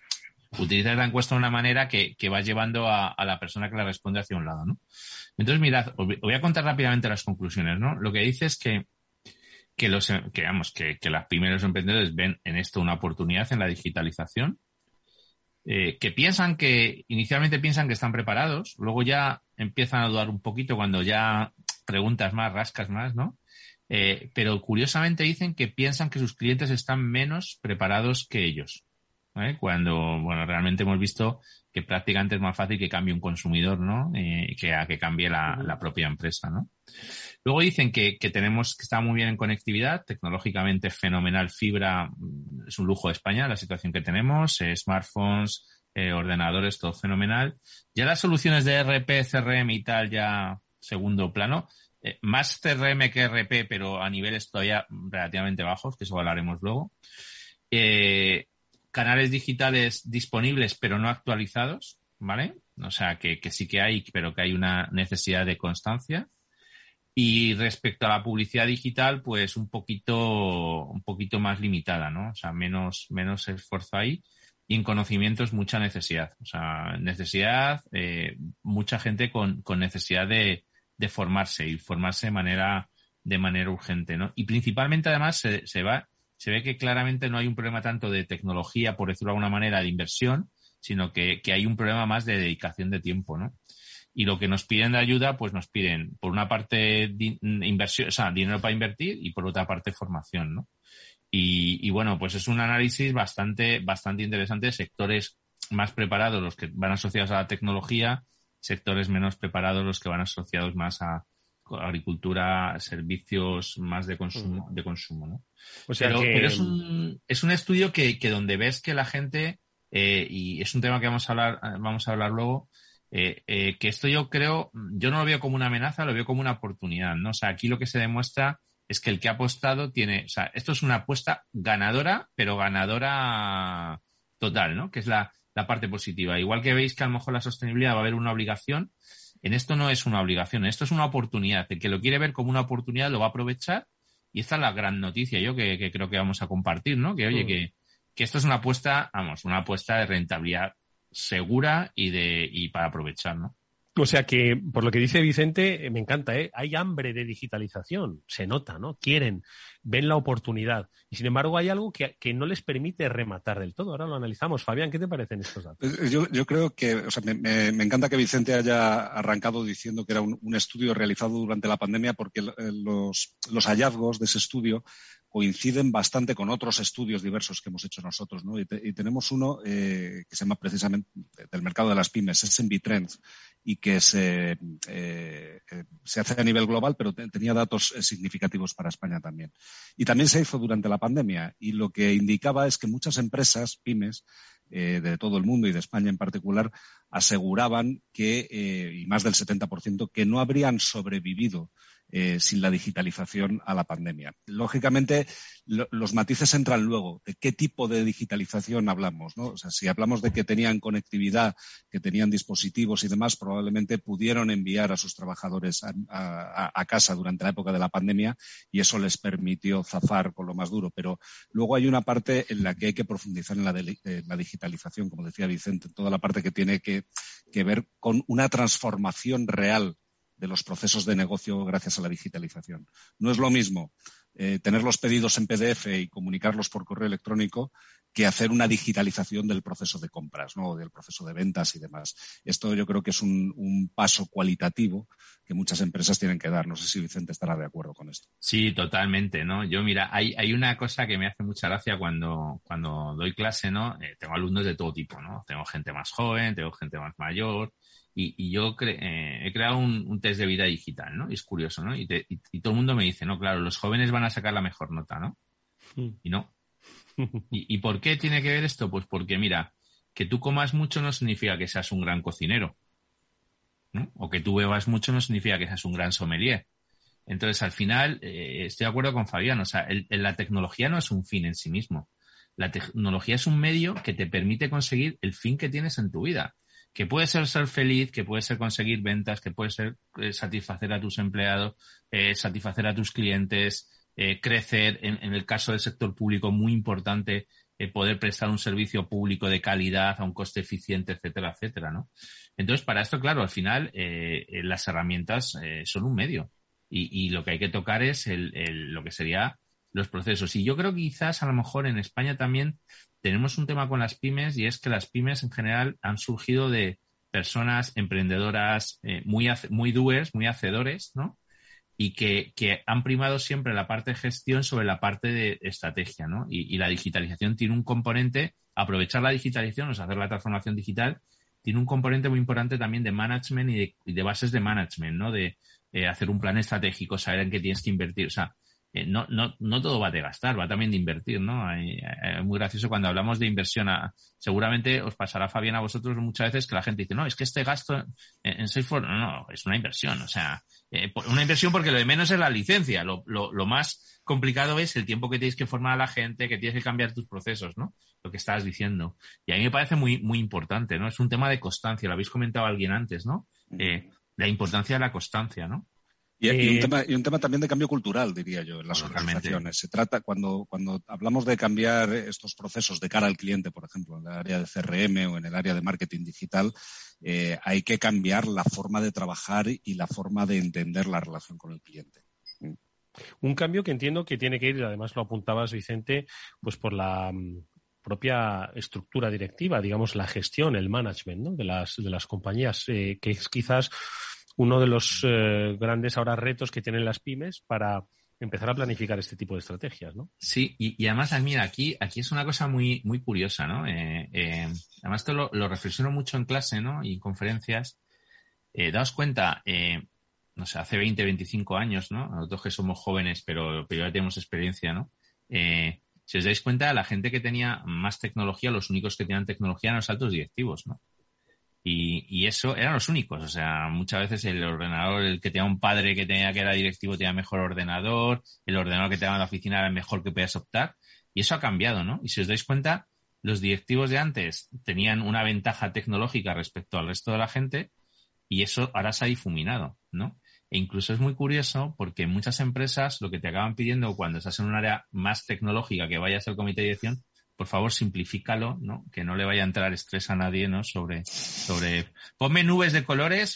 utilizas la encuesta de una manera que, que va llevando a, a, la persona que la responde hacia un lado, ¿no? Entonces, mirad, os voy a contar rápidamente las conclusiones, ¿no? Lo que dice es que que los que, vamos, que, que las primeros emprendedores ven en esto una oportunidad en la digitalización, eh, que piensan que, inicialmente piensan que están preparados, luego ya empiezan a dudar un poquito cuando ya preguntas más, rascas más, ¿no? Eh, pero curiosamente dicen que piensan que sus clientes están menos preparados que ellos. ¿Eh? Cuando, bueno, realmente hemos visto que prácticamente es más fácil que cambie un consumidor, ¿no? Eh, que a que cambie la, la, propia empresa, ¿no? Luego dicen que, que, tenemos, que está muy bien en conectividad, tecnológicamente fenomenal, fibra, mm, es un lujo de España la situación que tenemos, eh, smartphones, eh, ordenadores, todo fenomenal. Ya las soluciones de RP, CRM y tal, ya segundo plano, eh, más CRM que RP, pero a niveles todavía relativamente bajos, que eso hablaremos luego. Eh, canales digitales disponibles pero no actualizados, ¿vale? O sea, que, que, sí que hay, pero que hay una necesidad de constancia. Y respecto a la publicidad digital, pues un poquito, un poquito más limitada, ¿no? O sea, menos, menos esfuerzo ahí. Y en conocimientos mucha necesidad. O sea, necesidad, eh, mucha gente con, con necesidad de, de, formarse y formarse de manera, de manera urgente, ¿no? Y principalmente además se, se va se ve que claramente no hay un problema tanto de tecnología, por decirlo de alguna manera, de inversión, sino que, que hay un problema más de dedicación de tiempo, ¿no? Y lo que nos piden de ayuda, pues nos piden, por una parte, inversión, o sea, dinero para invertir y por otra parte, formación, ¿no? Y, y, bueno, pues es un análisis bastante, bastante interesante. Sectores más preparados, los que van asociados a la tecnología, sectores menos preparados, los que van asociados más a, agricultura, servicios más de consumo, de consumo, ¿no? O sea pero, pero es, un, es un estudio que, que donde ves que la gente, eh, y es un tema que vamos a hablar, vamos a hablar luego, eh, eh, que esto yo creo, yo no lo veo como una amenaza, lo veo como una oportunidad, ¿no? O sea, aquí lo que se demuestra es que el que ha apostado tiene, o sea, esto es una apuesta ganadora, pero ganadora total, ¿no? Que es la, la parte positiva. Igual que veis que a lo mejor la sostenibilidad va a haber una obligación, en esto no es una obligación, esto es una oportunidad. El que lo quiere ver como una oportunidad lo va a aprovechar y esta es la gran noticia yo que, creo que vamos a compartir, ¿no? Que oye, mm. que, que esto es una apuesta, vamos, una apuesta de rentabilidad segura y de y para aprovechar, ¿no? O sea que, por lo que dice Vicente, me encanta, ¿eh? Hay hambre de digitalización, se nota, ¿no? Quieren, ven la oportunidad. Y sin embargo, hay algo que, que no les permite rematar del todo. Ahora lo analizamos. Fabián, ¿qué te parecen estos datos? Eh, yo, yo creo que, o sea, me, me, encanta que Vicente haya arrancado diciendo que era un, un estudio realizado durante la pandemia, porque eh, los, los hallazgos de ese estudio coinciden bastante con otros estudios diversos que hemos hecho nosotros, ¿no? Y, te, y tenemos uno eh, que se llama precisamente del mercado de las pymes, es en Trends, y que se, eh, se hace a nivel global, pero te, tenía datos eh, significativos para España también. Y también se hizo durante la pandemia, y lo que indicaba es que muchas empresas, pymes, eh, de todo el mundo y de España en particular, aseguraban que, eh, y más del 70%, que no habrían sobrevivido eh, sin la digitalización a la pandemia. Lógicamente, lo, los matices entran luego. ¿De qué tipo de digitalización hablamos? ¿no? O sea, si hablamos de que tenían conectividad, que tenían dispositivos y demás, probablemente pudieron enviar a sus trabajadores a, casa durante la época de la pandemia y eso les permitió zafar con lo más duro. Pero luego hay una parte en la que hay que profundizar en la, digitalización, como decía Vicente, toda la parte que tiene que ver con una transformación real de los procesos de negocio gracias a la digitalización. No es lo mismo eh, tener los pedidos en PDF y comunicarlos por correo electrónico que hacer una digitalización del proceso de compras, ¿no? del proceso de ventas y demás. Esto yo creo que es un, paso cualitativo que muchas empresas tienen que dar. No sé si Vicente estará de acuerdo con esto. Sí, totalmente, ¿no? Yo, mira, hay, hay una cosa que me hace mucha gracia cuando, cuando doy clase, ¿no? Eh, tengo alumnos de todo tipo, ¿no? Tengo gente más joven, tengo gente más mayor, y, yo eh, he creado un, test de vida digital, ¿no? Y es curioso, ¿no? Y, todo el mundo me dice, no, claro, los jóvenes van a sacar la mejor nota, ¿no? Hmm. Y no. *laughs* ¿Y, por qué tiene que ver esto? Pues porque, mira, que tú comas mucho no significa que seas un gran cocinero. ¿no? O que tú bebas mucho no significa que seas un gran sommelier. Entonces, al final, eh, estoy de acuerdo con Fabián, o sea, la tecnología no es un fin en sí mismo. La tecnología es un medio que te permite conseguir el fin que tienes en tu vida que puede ser ser feliz, que puede ser conseguir ventas, que puede ser eh, satisfacer a tus empleados, eh, satisfacer a tus clientes, eh, crecer, en, el caso del sector público, muy importante poder prestar un servicio público de calidad a un coste eficiente, etcétera, etcétera, ¿no? Entonces, para esto, claro, al final las herramientas son un medio y, lo que hay que tocar es lo que sería los procesos. Y yo creo que quizás a lo mejor en España también tenemos un tema con las pymes y es que las pymes en general han surgido de personas emprendedoras eh, muy, muy doers, muy hacedores, ¿no? Y que, han primado siempre la parte de gestión sobre la parte de estrategia, ¿no? Y, la digitalización tiene un componente, aprovechar la digitalización, o sea, hacer la transformación digital, tiene un componente muy importante también de management y de, bases de management, ¿no? De eh, hacer un plan estratégico, saber en qué tienes que invertir. O sea, eh, no, no, no todo va de gastar, va también de invertir, ¿no? Es muy gracioso cuando hablamos de inversión. seguramente os pasará, Fabián, a vosotros muchas veces que la gente dice, no, es que este gasto en, en Salesforce, no, no, es una inversión. O sea, eh, una inversión porque lo de menos es la licencia. Lo, lo, lo, más complicado es el tiempo que tienes que formar a la gente, que tienes que cambiar tus procesos, ¿no? Lo que estabas diciendo. Y a mí me parece muy, muy importante, ¿no? Es un tema de constancia, lo habéis comentado alguien antes, ¿no? Eh, la importancia de la constancia, ¿no? Y, un eh, tema, y, un tema, también de cambio cultural, diría yo, en las organizaciones. Se trata, cuando, cuando hablamos de cambiar estos procesos de cara al cliente, por ejemplo, en el área de CRM o en el área de marketing digital, eh, hay que cambiar la forma de trabajar y la forma de entender la relación con el cliente. Mm. Un cambio que entiendo que tiene que ir, además lo apuntabas, Vicente, pues por la mm, propia estructura directiva, digamos, la gestión, el management ¿no? de, las, de las compañías, eh, que es quizás uno de los eh, grandes ahora retos que tienen las pymes para empezar a planificar este tipo de estrategias, ¿no? Sí, y, además, mira, aquí, aquí es una cosa muy, muy curiosa, ¿no? Eh, eh, además, esto lo, reflexiono mucho en clase, ¿no? Y en conferencias. daos cuenta, no sé, hace 20, 25 años, ¿no? Nosotros que somos jóvenes, pero, pero ya tenemos experiencia, ¿no? si os dais cuenta, la gente que tenía más tecnología, los únicos que tenían tecnología eran los altos directivos, ¿no? Y, y, eso eran los únicos. O sea, muchas veces el ordenador, el que tenía un padre que tenía que era directivo tenía mejor ordenador, el ordenador que tenía en la oficina era el mejor que podías optar. Y eso ha cambiado, ¿no? Y si os dais cuenta, los directivos de antes tenían una ventaja tecnológica respecto al resto de la gente y eso ahora se ha difuminado, ¿no? E incluso es muy curioso porque muchas empresas lo que te acaban pidiendo cuando estás en un área más tecnológica que vayas al comité de dirección por favor, simplifícalo, ¿no? Que no le vaya a entrar estrés a nadie, ¿no? Sobre, sobre, ponme nubes de colores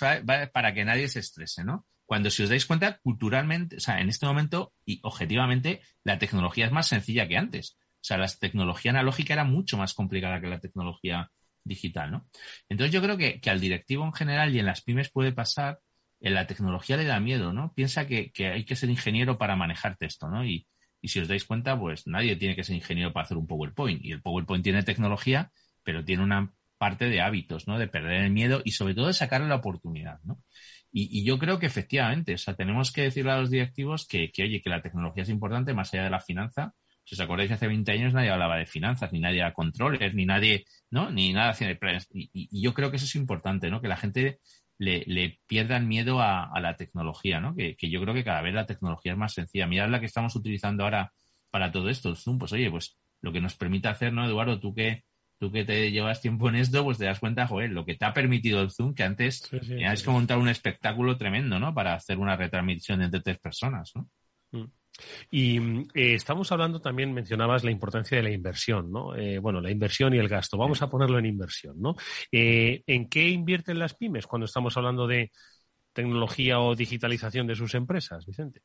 para que nadie se estrese, ¿no? Cuando si os dais cuenta, culturalmente, o sea, en este momento y objetivamente, la tecnología es más sencilla que antes. O sea, la tecnología analógica era mucho más complicada que la tecnología digital, ¿no? Entonces yo creo que, que al directivo en general y en las pymes puede pasar, en la tecnología le da miedo, ¿no? Piensa que, que hay que ser ingeniero para manejarte esto, ¿no? Y, y si os dais cuenta, pues nadie tiene que ser ingeniero para hacer un PowerPoint. Y el PowerPoint tiene tecnología, pero tiene una parte de hábitos, ¿no? De perder el miedo y sobre todo de sacarle la oportunidad, ¿no? Y, yo creo que efectivamente, o sea, tenemos que decirle a los directivos que, oye, que la tecnología es importante más allá de la finanza. Si os acordáis, hace 20 años nadie hablaba de finanzas, ni nadie era controles, ni nadie, ¿no? Ni nada hacía de y, y, yo creo que eso es importante, ¿no? Que la gente le, le pierdan miedo a, la tecnología, ¿no? Que, yo creo que cada vez la tecnología es más sencilla. Mirad la que estamos utilizando ahora para todo esto, el Zoom, pues oye, pues lo que nos permite hacer, ¿no, Eduardo? Tú que tú que te llevas tiempo en esto, pues te das cuenta, joder, lo que te ha permitido el Zoom, que antes es como montar un espectáculo tremendo, ¿no? Para hacer una retransmisión entre tres personas, ¿no? Mm. Y eh, estamos hablando también, mencionabas la importancia de la inversión, ¿no? Eh, bueno, la inversión y el gasto. Vamos a ponerlo en inversión, ¿no? Eh, ¿En qué invierten las pymes cuando estamos hablando de tecnología o digitalización de sus empresas, Vicente?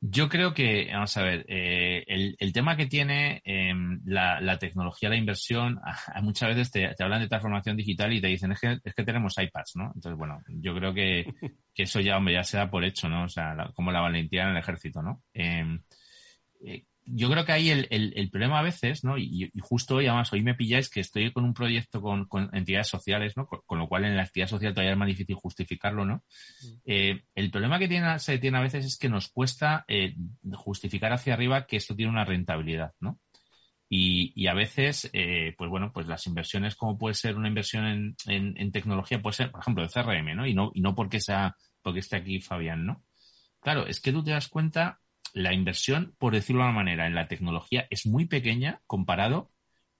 Yo creo que, vamos a ver, eh, el, tema que tiene em, la, tecnología, la inversión, *laughs* muchas veces te, hablan de transformación digital y te dicen es que, es que tenemos iPads, ¿no? Entonces, bueno, yo creo que, *laughs* eso ya, hombre, ya se da por hecho, ¿no? O sea, como la valentía en el ejército, ¿no? Em, eh, yo creo que ahí el, el, problema a veces, ¿no? Y, justo hoy, además, hoy me pilláis que estoy con un proyecto con, con entidades sociales, ¿no? Con, lo cual en la actividad social todavía es más difícil justificarlo, ¿no? Mm. Eh, el problema que tiene, se tiene a veces es que nos cuesta eh, justificar hacia arriba que esto tiene una rentabilidad, ¿no? Y, y a veces, eh, pues bueno, pues las inversiones, como puede ser una inversión en, en, en, tecnología, puede ser, por ejemplo, de CRM, ¿no? Y no, y no porque sea, porque esté aquí Fabián, ¿no? Claro, es que tú te das cuenta la inversión, por decirlo de una manera, en la tecnología es muy pequeña comparado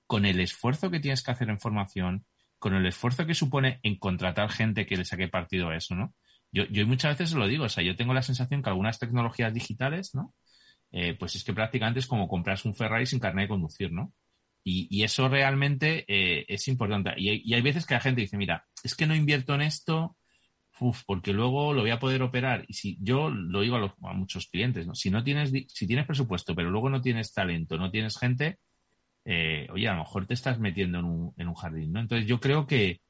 con el esfuerzo que tienes que hacer en formación, con el esfuerzo que supone en contratar gente que le saque partido a eso, ¿no? Yo, yo muchas veces lo digo, o sea, yo tengo la sensación que algunas tecnologías digitales, ¿no? Eh, pues es que prácticamente es como compras un Ferrari sin carnet de conducir, ¿no? Y, eso realmente eh, es importante. Y y hay veces que la gente dice, mira, es que no invierto en esto Uf, porque luego lo voy a poder operar. Y si yo lo digo a, muchos clientes, ¿no? Si no tienes, si tienes presupuesto, pero luego no tienes talento, no tienes gente, eh, oye, a lo mejor te estás metiendo en un, en un jardín, ¿no? Entonces yo creo que,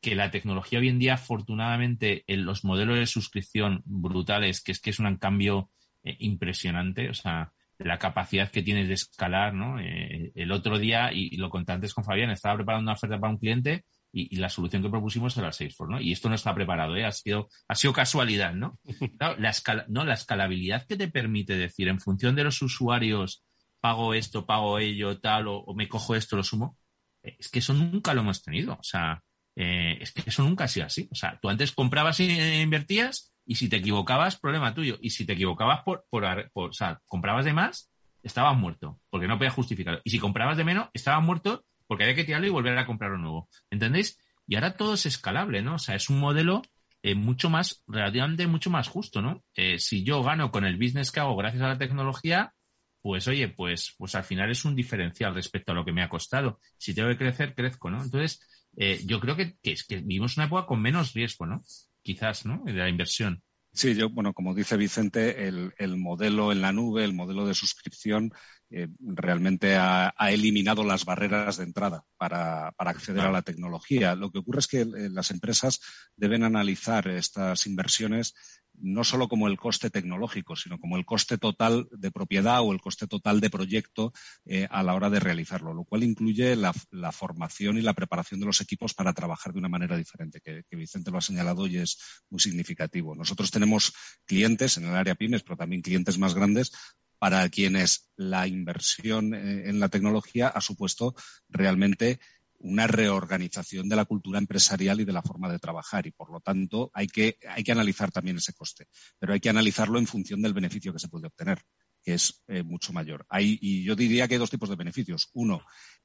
que la tecnología hoy en día, afortunadamente, en los modelos de suscripción brutales, que es que es un cambio eh, impresionante, o sea, la capacidad que tienes de escalar, ¿no? Eh, el otro día, y, y, lo conté antes con Fabián, estaba preparando una oferta para un cliente y, la solución que propusimos era Salesforce, ¿no? Y esto no está preparado, ¿eh? Ha sido, ha sido casualidad, ¿no? *laughs* Claro, la, escala, no, la escalabilidad que te permite decir, en función de los usuarios, pago esto, pago ello, tal, o, me cojo esto, lo sumo, es que eso nunca lo hemos tenido. O sea, eh, es que eso nunca ha sido así. O sea, tú antes comprabas e invertías y si te equivocabas, problema tuyo. Y si te equivocabas por, por, por o sea, comprabas de más, estabas muerto, porque no podías justificarlo. Y si comprabas de menos, estabas muerto porque había que tirarlo y volver a comprar uno nuevo. ¿Entendéis? Y ahora todo es escalable, ¿no? O sea, es un modelo eh, mucho más, relativamente mucho más justo, ¿no? Eh, si yo gano con el business que hago gracias a la tecnología, pues oye, pues, pues al final es un diferencial respecto a lo que me ha costado. Si tengo que crecer, crezco, ¿no? Entonces, eh, yo creo que, que, que vivimos una época con menos riesgo, ¿no? Quizás, ¿no? De la inversión. Sí, yo, bueno, como dice Vicente, el, el modelo en la nube, el modelo de suscripción, eh, realmente ha, eliminado las barreras de entrada para, acceder a la tecnología. Lo que ocurre es que eh, las empresas deben analizar estas inversiones no solo como el coste tecnológico, sino como el coste total de propiedad o el coste total de proyecto eh, a la hora de realizarlo, lo cual incluye la, formación y la preparación de los equipos para trabajar de una manera diferente, que, Vicente lo ha señalado y es muy significativo. Nosotros tenemos clientes en el área pymes, pero también clientes más grandes para quienes la inversión eh, en la tecnología ha supuesto realmente una reorganización de la cultura empresarial y de la forma de trabajar y por lo tanto hay que, hay que analizar también ese coste, pero hay que analizarlo en función del beneficio que se puede obtener, que es eh, mucho mayor. Hay, y yo diría que hay dos tipos de beneficios. Uno,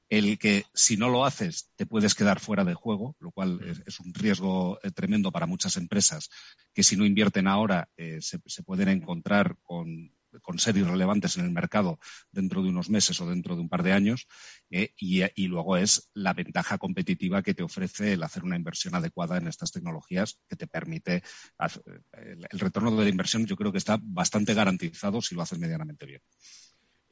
el que si no lo haces te puedes quedar fuera de juego, lo cual es, un riesgo eh, tremendo para muchas empresas que si no invierten ahora se, se pueden encontrar con con ser irrelevantes en el mercado dentro de unos meses o dentro de un par de años. Eh, y, luego es la ventaja competitiva que te ofrece el hacer una inversión adecuada en estas tecnologías que te permite el, el retorno de la inversión. Yo creo que está bastante garantizado si lo haces medianamente bien.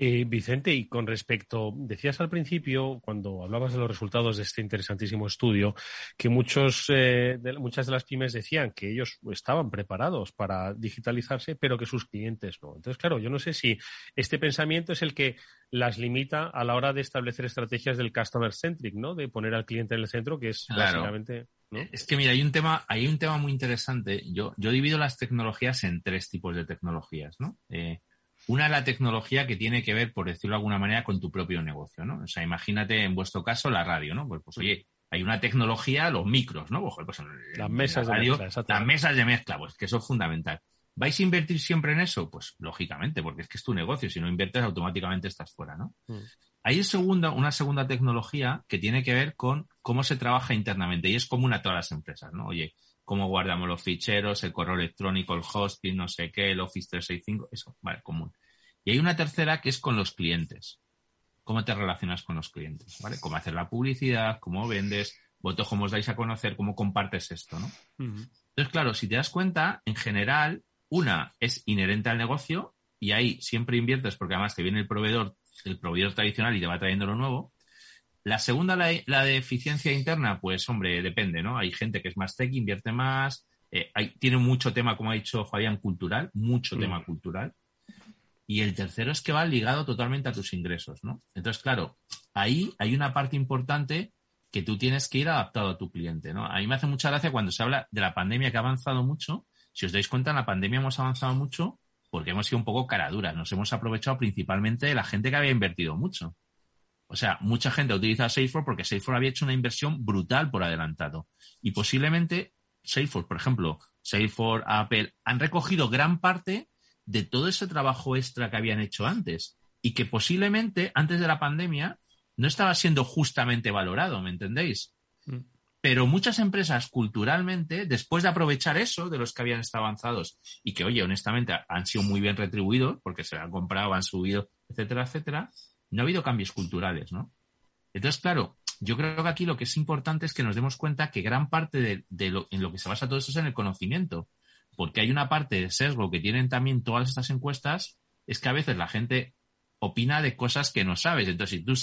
Eh, Vicente, y con respecto, decías al principio, cuando hablabas de los resultados de este interesantísimo estudio, que muchos, eh, de, muchas de las pymes decían que ellos estaban preparados para digitalizarse, pero que sus clientes no. Entonces, claro, yo no sé si este pensamiento es el que las limita a la hora de establecer estrategias del customer centric, ¿no? De poner al cliente en el centro, que es básicamente. Es que mira, hay un tema, hay un tema muy interesante. Yo, yo divido las tecnologías en tres tipos de tecnologías, ¿no? Eh, una es la tecnología que tiene que ver, por decirlo de alguna manera, con tu propio negocio, ¿no? O sea, imagínate en vuestro caso la radio, ¿no? Pues, pues oye, hay una tecnología, los micros, ¿no? Pues, pues las mesas de mezcla, Las mesas de mezcla, pues que eso es fundamental. ¿Vais a invertir siempre en eso? Pues lógicamente, porque es que es tu negocio. Si no inviertes, automáticamente estás fuera, ¿no? Mm. Hay segunda, una segunda tecnología que tiene que ver con cómo se trabaja internamente y es común a todas las empresas, ¿no? Oye, cómo guardamos los ficheros, el correo electrónico, el hosting, no sé qué, el Office 365, eso, vale, común. Y hay una tercera que es con los clientes. ¿Cómo te relacionas con los clientes? ¿Vale? Cómo hacer la publicidad, cómo vendes, vosotros cómo os dais a conocer, cómo compartes esto, ¿no? Entonces, claro, si te das cuenta, en general, una es inherente al negocio y ahí siempre inviertes porque además te viene el proveedor, el proveedor tradicional y te va trayendo lo nuevo. La segunda, la, de eficiencia interna, pues hombre, depende, ¿no? Hay gente que es más tech, invierte más, eh, tiene mucho tema, como ha dicho Fabián, cultural, mucho tema cultural. Y el tercero es que va ligado totalmente a tus ingresos, ¿no? Entonces, claro, ahí hay una parte importante que tú tienes que ir adaptado a tu cliente, ¿no? A mí me hace mucha gracia cuando se habla de la pandemia que ha avanzado mucho. Si os dais cuenta, en la pandemia hemos avanzado mucho porque hemos sido un poco caraduras. Nos hemos aprovechado principalmente de la gente que había invertido mucho. O sea, mucha gente ha utilizado Salesforce porque Salesforce había hecho una inversión brutal por adelantado. Y posiblemente Salesforce, por ejemplo, Salesforce, Apple, han recogido gran parte de todo ese trabajo extra que habían hecho antes y que posiblemente antes de la pandemia no estaba siendo justamente valorado, ¿me entendéis? Mm. Pero muchas empresas culturalmente, después de aprovechar eso de los que habían estado avanzados y que, oye, honestamente han sido muy bien retribuidos porque se han comprado, han subido, etcétera, etcétera, no ha habido cambios culturales, ¿no? Entonces, claro, yo creo que aquí lo que es importante es que nos demos cuenta que gran parte de, lo, en lo que se basa todo esto es en el conocimiento, porque hay una parte de sesgo que tienen también todas estas encuestas, es que a veces la gente opina de cosas que no sabes. Entonces, si tú,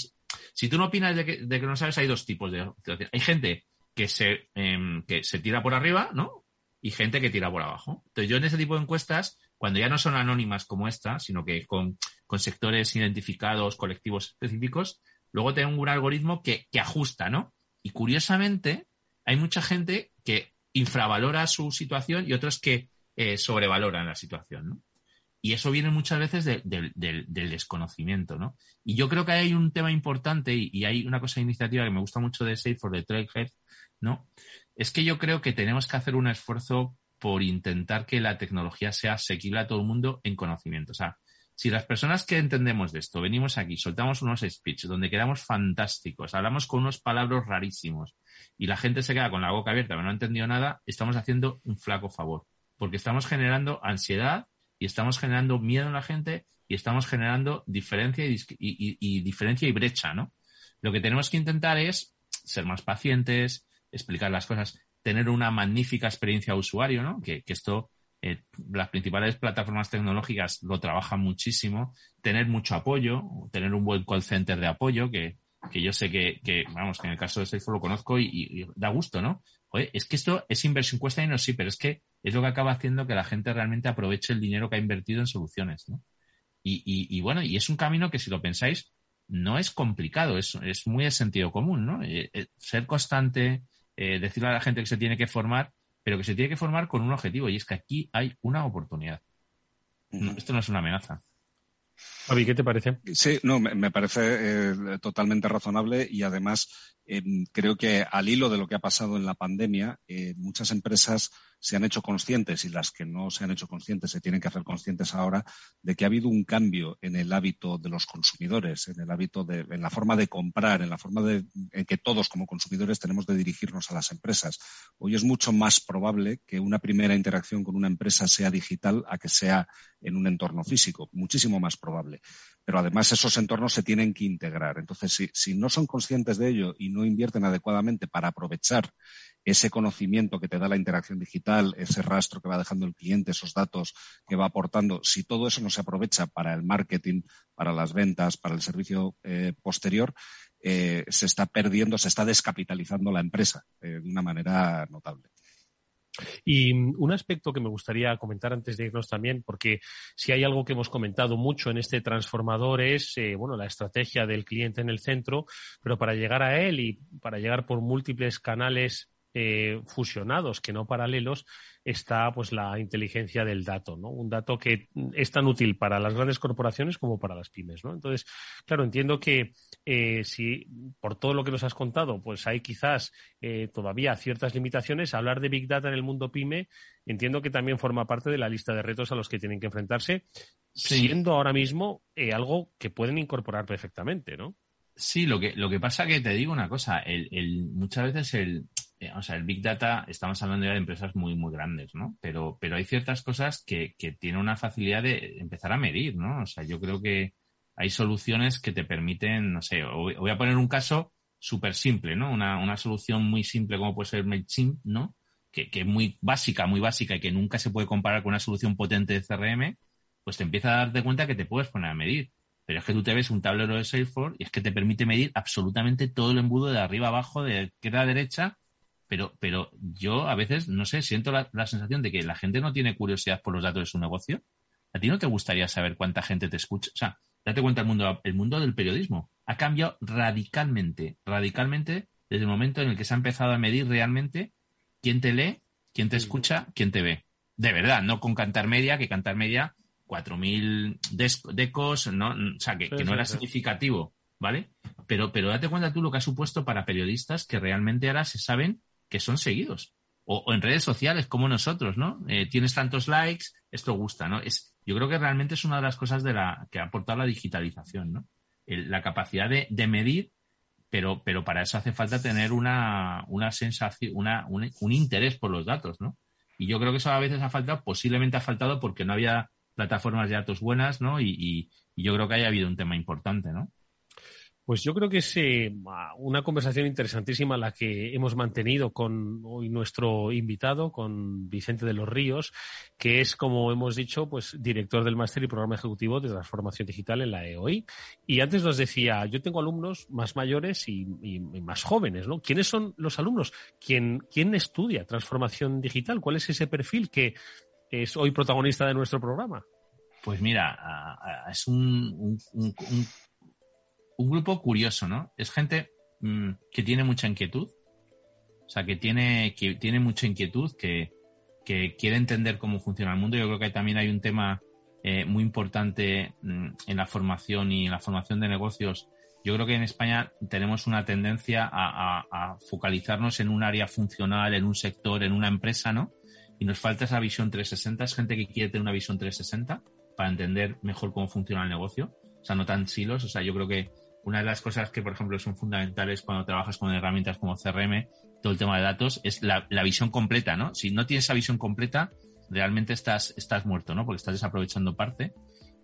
si tú no opinas de que, de que no sabes, hay dos tipos de... Hay gente que se, em, que se tira por arriba, ¿no? Y gente que tira por abajo. Entonces, yo en ese tipo de encuestas, cuando ya no son anónimas como esta, sino que con, con sectores identificados, colectivos específicos, luego tengo un algoritmo que, que ajusta, ¿no? Y curiosamente, hay mucha gente que infravalora su situación y otros que eh, sobrevaloran la situación, ¿no? Y eso viene muchas veces del desconocimiento, ¿no? Y yo creo que hay un tema importante y, hay una cosa de iniciativa que me gusta mucho de Salesforce, de Trailhead, ¿no? Es que yo creo que tenemos que hacer un esfuerzo por intentar que la tecnología sea asequible a todo el mundo en conocimiento. O sea, si las personas que entendemos de esto venimos aquí, soltamos unos speeches donde quedamos fantásticos, hablamos con unos palabras rarísimos y la gente se queda con la boca abierta, pero no ha entendido nada, estamos haciendo un flaco favor, porque estamos generando ansiedad y estamos generando miedo en la gente y estamos generando diferencia y, diferencia y brecha, ¿no? Lo que tenemos que intentar es ser más pacientes, explicar las cosas, tener una magnífica experiencia de usuario, ¿no? Que, esto, eh, las principales plataformas tecnológicas lo trabajan muchísimo, tener mucho apoyo, tener un buen call center de apoyo, que, yo sé que, vamos, que en el caso de Salesforce lo conozco y, da gusto, ¿no? Oye, es que esto es inversión cuesta no sí, pero es que es lo que acaba haciendo que la gente realmente aproveche el dinero que ha invertido en soluciones, ¿no? Y, y, bueno, y es un camino que si lo pensáis, no es complicado, es, es muy de sentido común, ¿no? Eh, eh, ser constante, eh, decirle a la gente que se tiene que formar, pero que se tiene que formar con un objetivo, y es que aquí hay una oportunidad. esto no es una amenaza. Javi, ¿qué te parece? Sí, no, me, parece totalmente razonable y además creo que al hilo de lo que ha pasado en la pandemia, muchas empresas se han hecho conscientes y las que no se han hecho conscientes se tienen que hacer conscientes ahora de que ha habido un cambio en el hábito de los consumidores, en el hábito de, en la forma de comprar, en la forma de, en que todos como consumidores tenemos de dirigirnos a las empresas. Hoy es mucho más probable que una primera interacción con una empresa sea digital a que sea en un entorno físico, muchísimo más probable. Pero además esos entornos se tienen que integrar. Entonces, si, no son conscientes de ello y no invierten adecuadamente para aprovechar ese conocimiento que te da la interacción digital, ese rastro que va dejando el cliente, esos datos que va aportando, si todo eso no se aprovecha para el marketing, para las ventas, para el servicio eh, posterior, eh, se está perdiendo, se está descapitalizando la empresa eh, de una manera notable. Y un aspecto que me gustaría comentar antes de irnos también, porque si hay algo que hemos comentado mucho en este transformador es, bueno, la estrategia del cliente en el centro, pero para llegar a él y para llegar por múltiples canales eh, fusionados, que no paralelos, está pues la inteligencia del dato, ¿no? Un dato que es tan útil para las grandes corporaciones como para las pymes, ¿no? Entonces, claro, entiendo que eh, si por todo lo que nos has contado, pues hay quizás eh, todavía ciertas limitaciones, hablar de Big Data en el mundo pyme, entiendo que también forma parte de la lista de retos a los que tienen que enfrentarse, siendo ahora mismo algo que pueden incorporar perfectamente, ¿no? Sí, lo que, lo que pasa que te digo una cosa, el, muchas veces el, eh, o sea, el Big Data, estamos hablando ya de empresas muy, muy grandes, ¿no? Pero, pero hay ciertas cosas que, que tienen una facilidad de empezar a medir, ¿no? O sea, yo creo que hay soluciones que te permiten, no sé, voy a poner un caso súper simple, ¿no? Una, una, solución muy simple como puede ser MailChimp, ¿no? Que, que es muy básica, muy básica y que nunca se puede comparar con una solución potente de CRM, pues te empieza a darte cuenta que te puedes poner a medir. Pero es que tú te ves un tablero de Salesforce y es que te permite medir absolutamente todo el embudo de arriba abajo, de izquierda a derecha, pero, pero yo a veces, no sé, siento la, sensación de que la gente no tiene curiosidad por los datos de su negocio. ¿A ti no te gustaría saber cuánta gente te escucha? O sea, date cuenta, el mundo, el mundo del periodismo ha cambiado radicalmente, radicalmente desde el momento en el que se ha empezado a medir realmente quién te lee, quién te escucha, quién te ve. De verdad, no con Cantar Media, que Cantar Media 4.000 decos, ¿no? o sea, que, no era significativo, ¿vale? Pero, pero date cuenta tú lo que ha supuesto para periodistas que realmente ahora se saben que son seguidos. O, en redes sociales, como nosotros, ¿no? Eh, tienes tantos likes, esto gusta, ¿no? Es, yo creo que realmente es una de las cosas de la, que ha aportado la digitalización, ¿no? la capacidad de, medir, pero, pero para eso hace falta tener una, una sensación, una, un, un interés por los datos, ¿no? Y yo creo que eso a veces ha faltado, posiblemente ha faltado porque no había plataformas de datos buenas, ¿no? Y, yo creo que haya habido un tema importante, ¿no? Pues yo creo que es eh, una conversación interesantísima la que hemos mantenido con hoy nuestro invitado, con Vicente de los Ríos, que es, como hemos dicho, pues director del máster y programa ejecutivo de transformación digital en la EOI. Y antes nos decía, yo tengo alumnos más mayores y, más jóvenes, ¿no? ¿Quiénes son los alumnos? ¿Quién, ¿Quién estudia transformación digital? ¿Cuál es ese perfil que es hoy protagonista de nuestro programa? Pues mira, es un, un, grupo curioso, ¿no? Es gente mm, que tiene mucha inquietud, o sea, que tiene, que tiene mucha inquietud, que, que quiere entender cómo funciona el mundo. Yo creo que también hay un tema eh, muy importante mm, en la formación y en la formación de negocios. Yo creo que en España tenemos una tendencia a, a focalizarnos en un área funcional, en un sector, en una empresa, ¿no? y nos falta esa visión 360. Es gente que quiere tener una visión 360 para entender mejor cómo funciona el negocio. O sea, no tan silos. O sea, yo creo que una de las cosas que, por ejemplo, son fundamentales cuando trabajas con herramientas como CRM, todo el tema de datos, es la, visión completa, ¿no? Si no tienes esa visión completa, realmente estás, estás muerto, ¿no? Porque estás desaprovechando parte.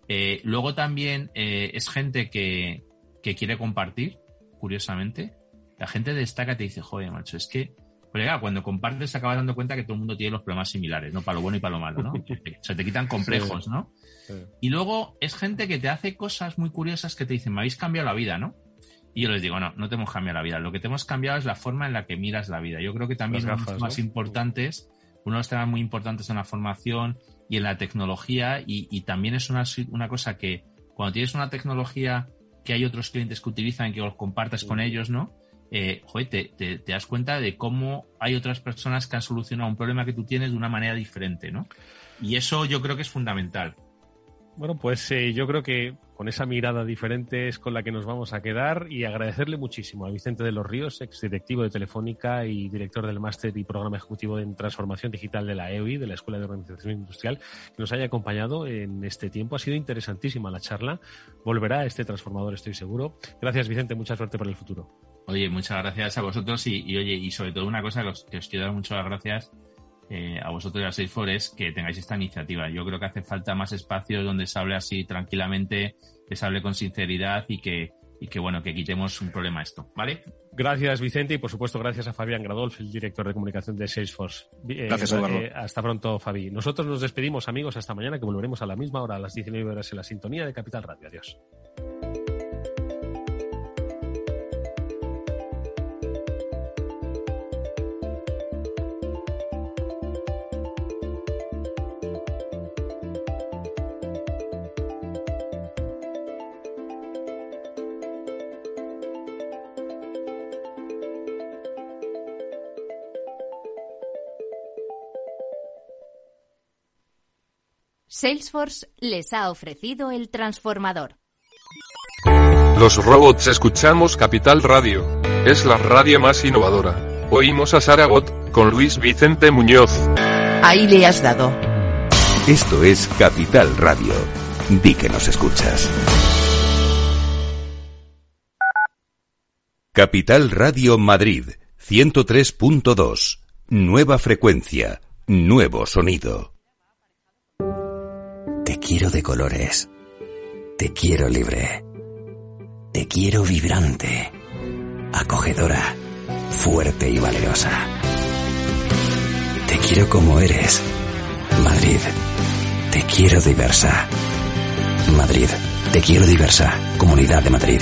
Eh, luego también eh, es gente que, que quiere compartir, curiosamente. La gente destaca te dice, joder, macho, es que pero cuando compartes te acabas dando cuenta que todo el mundo tiene los problemas similares, ¿no? Para lo bueno y para lo malo, ¿no? Se te quitan complejos, ¿no? Y luego es gente que te hace cosas muy curiosas que te dicen, me habéis cambiado la vida, ¿no? Y yo les digo, no, no te hemos cambiado la vida. Lo que te hemos cambiado es la forma en la que miras la vida. Yo creo que también uno de los temas más importantes, uno de los temas muy importantes en la formación y en la tecnología, y, también es una, una cosa que cuando tienes una tecnología que hay otros clientes que utilizan, que los compartes con ellos, ¿no? Eh, te, te, das cuenta de cómo hay otras personas que han solucionado un problema que tú tienes de una manera diferente, ¿no? Y eso yo creo que es fundamental. Bueno, pues eh, yo creo que con esa mirada diferente es con la que nos vamos a quedar y agradecerle muchísimo a Vicente de los Ríos, ex directivo de Telefónica y director del máster y programa ejecutivo en transformación digital de la EOI, de la Escuela de Organización Industrial, que nos haya acompañado en este tiempo. Ha sido interesantísima la charla. Volverá este transformador, estoy seguro. Gracias, Vicente. Mucha suerte para el futuro. Oye, muchas gracias a vosotros y, oye, y sobre todo una cosa que os, que os quiero dar muchas gracias eh, a vosotros y a Salesforce es que tengáis esta iniciativa. Yo creo que hace falta más espacios donde se hable así tranquilamente, que se hable con sinceridad y que, y que bueno, que quitemos un problema a esto, ¿vale? Gracias, Vicente, y por supuesto, gracias a Fabián Gradolf, el director de comunicación de Salesforce. Eh, gracias, Eduardo. Eh, hasta pronto, Fabi. Nosotros nos despedimos, amigos, hasta mañana, que volveremos a la misma hora, a las 19 horas en la sintonía de Capital Radio. Adiós. Salesforce les ha ofrecido el transformador. Los robots escuchamos Capital Radio. Es la radio más innovadora. Oímos a Saragot, con Luis Vicente Muñoz. Ahí le has dado. Esto es Capital Radio. Di que nos escuchas. Capital Radio Madrid, 103.2. Nueva frecuencia, nuevo sonido. Quiero de colores. Te quiero libre. Te quiero vibrante acogedora, fuerte y valerosa. Te quiero como eres. Madrid, te quiero diversa. Madrid, te quiero diversa. Comunidad de Madrid.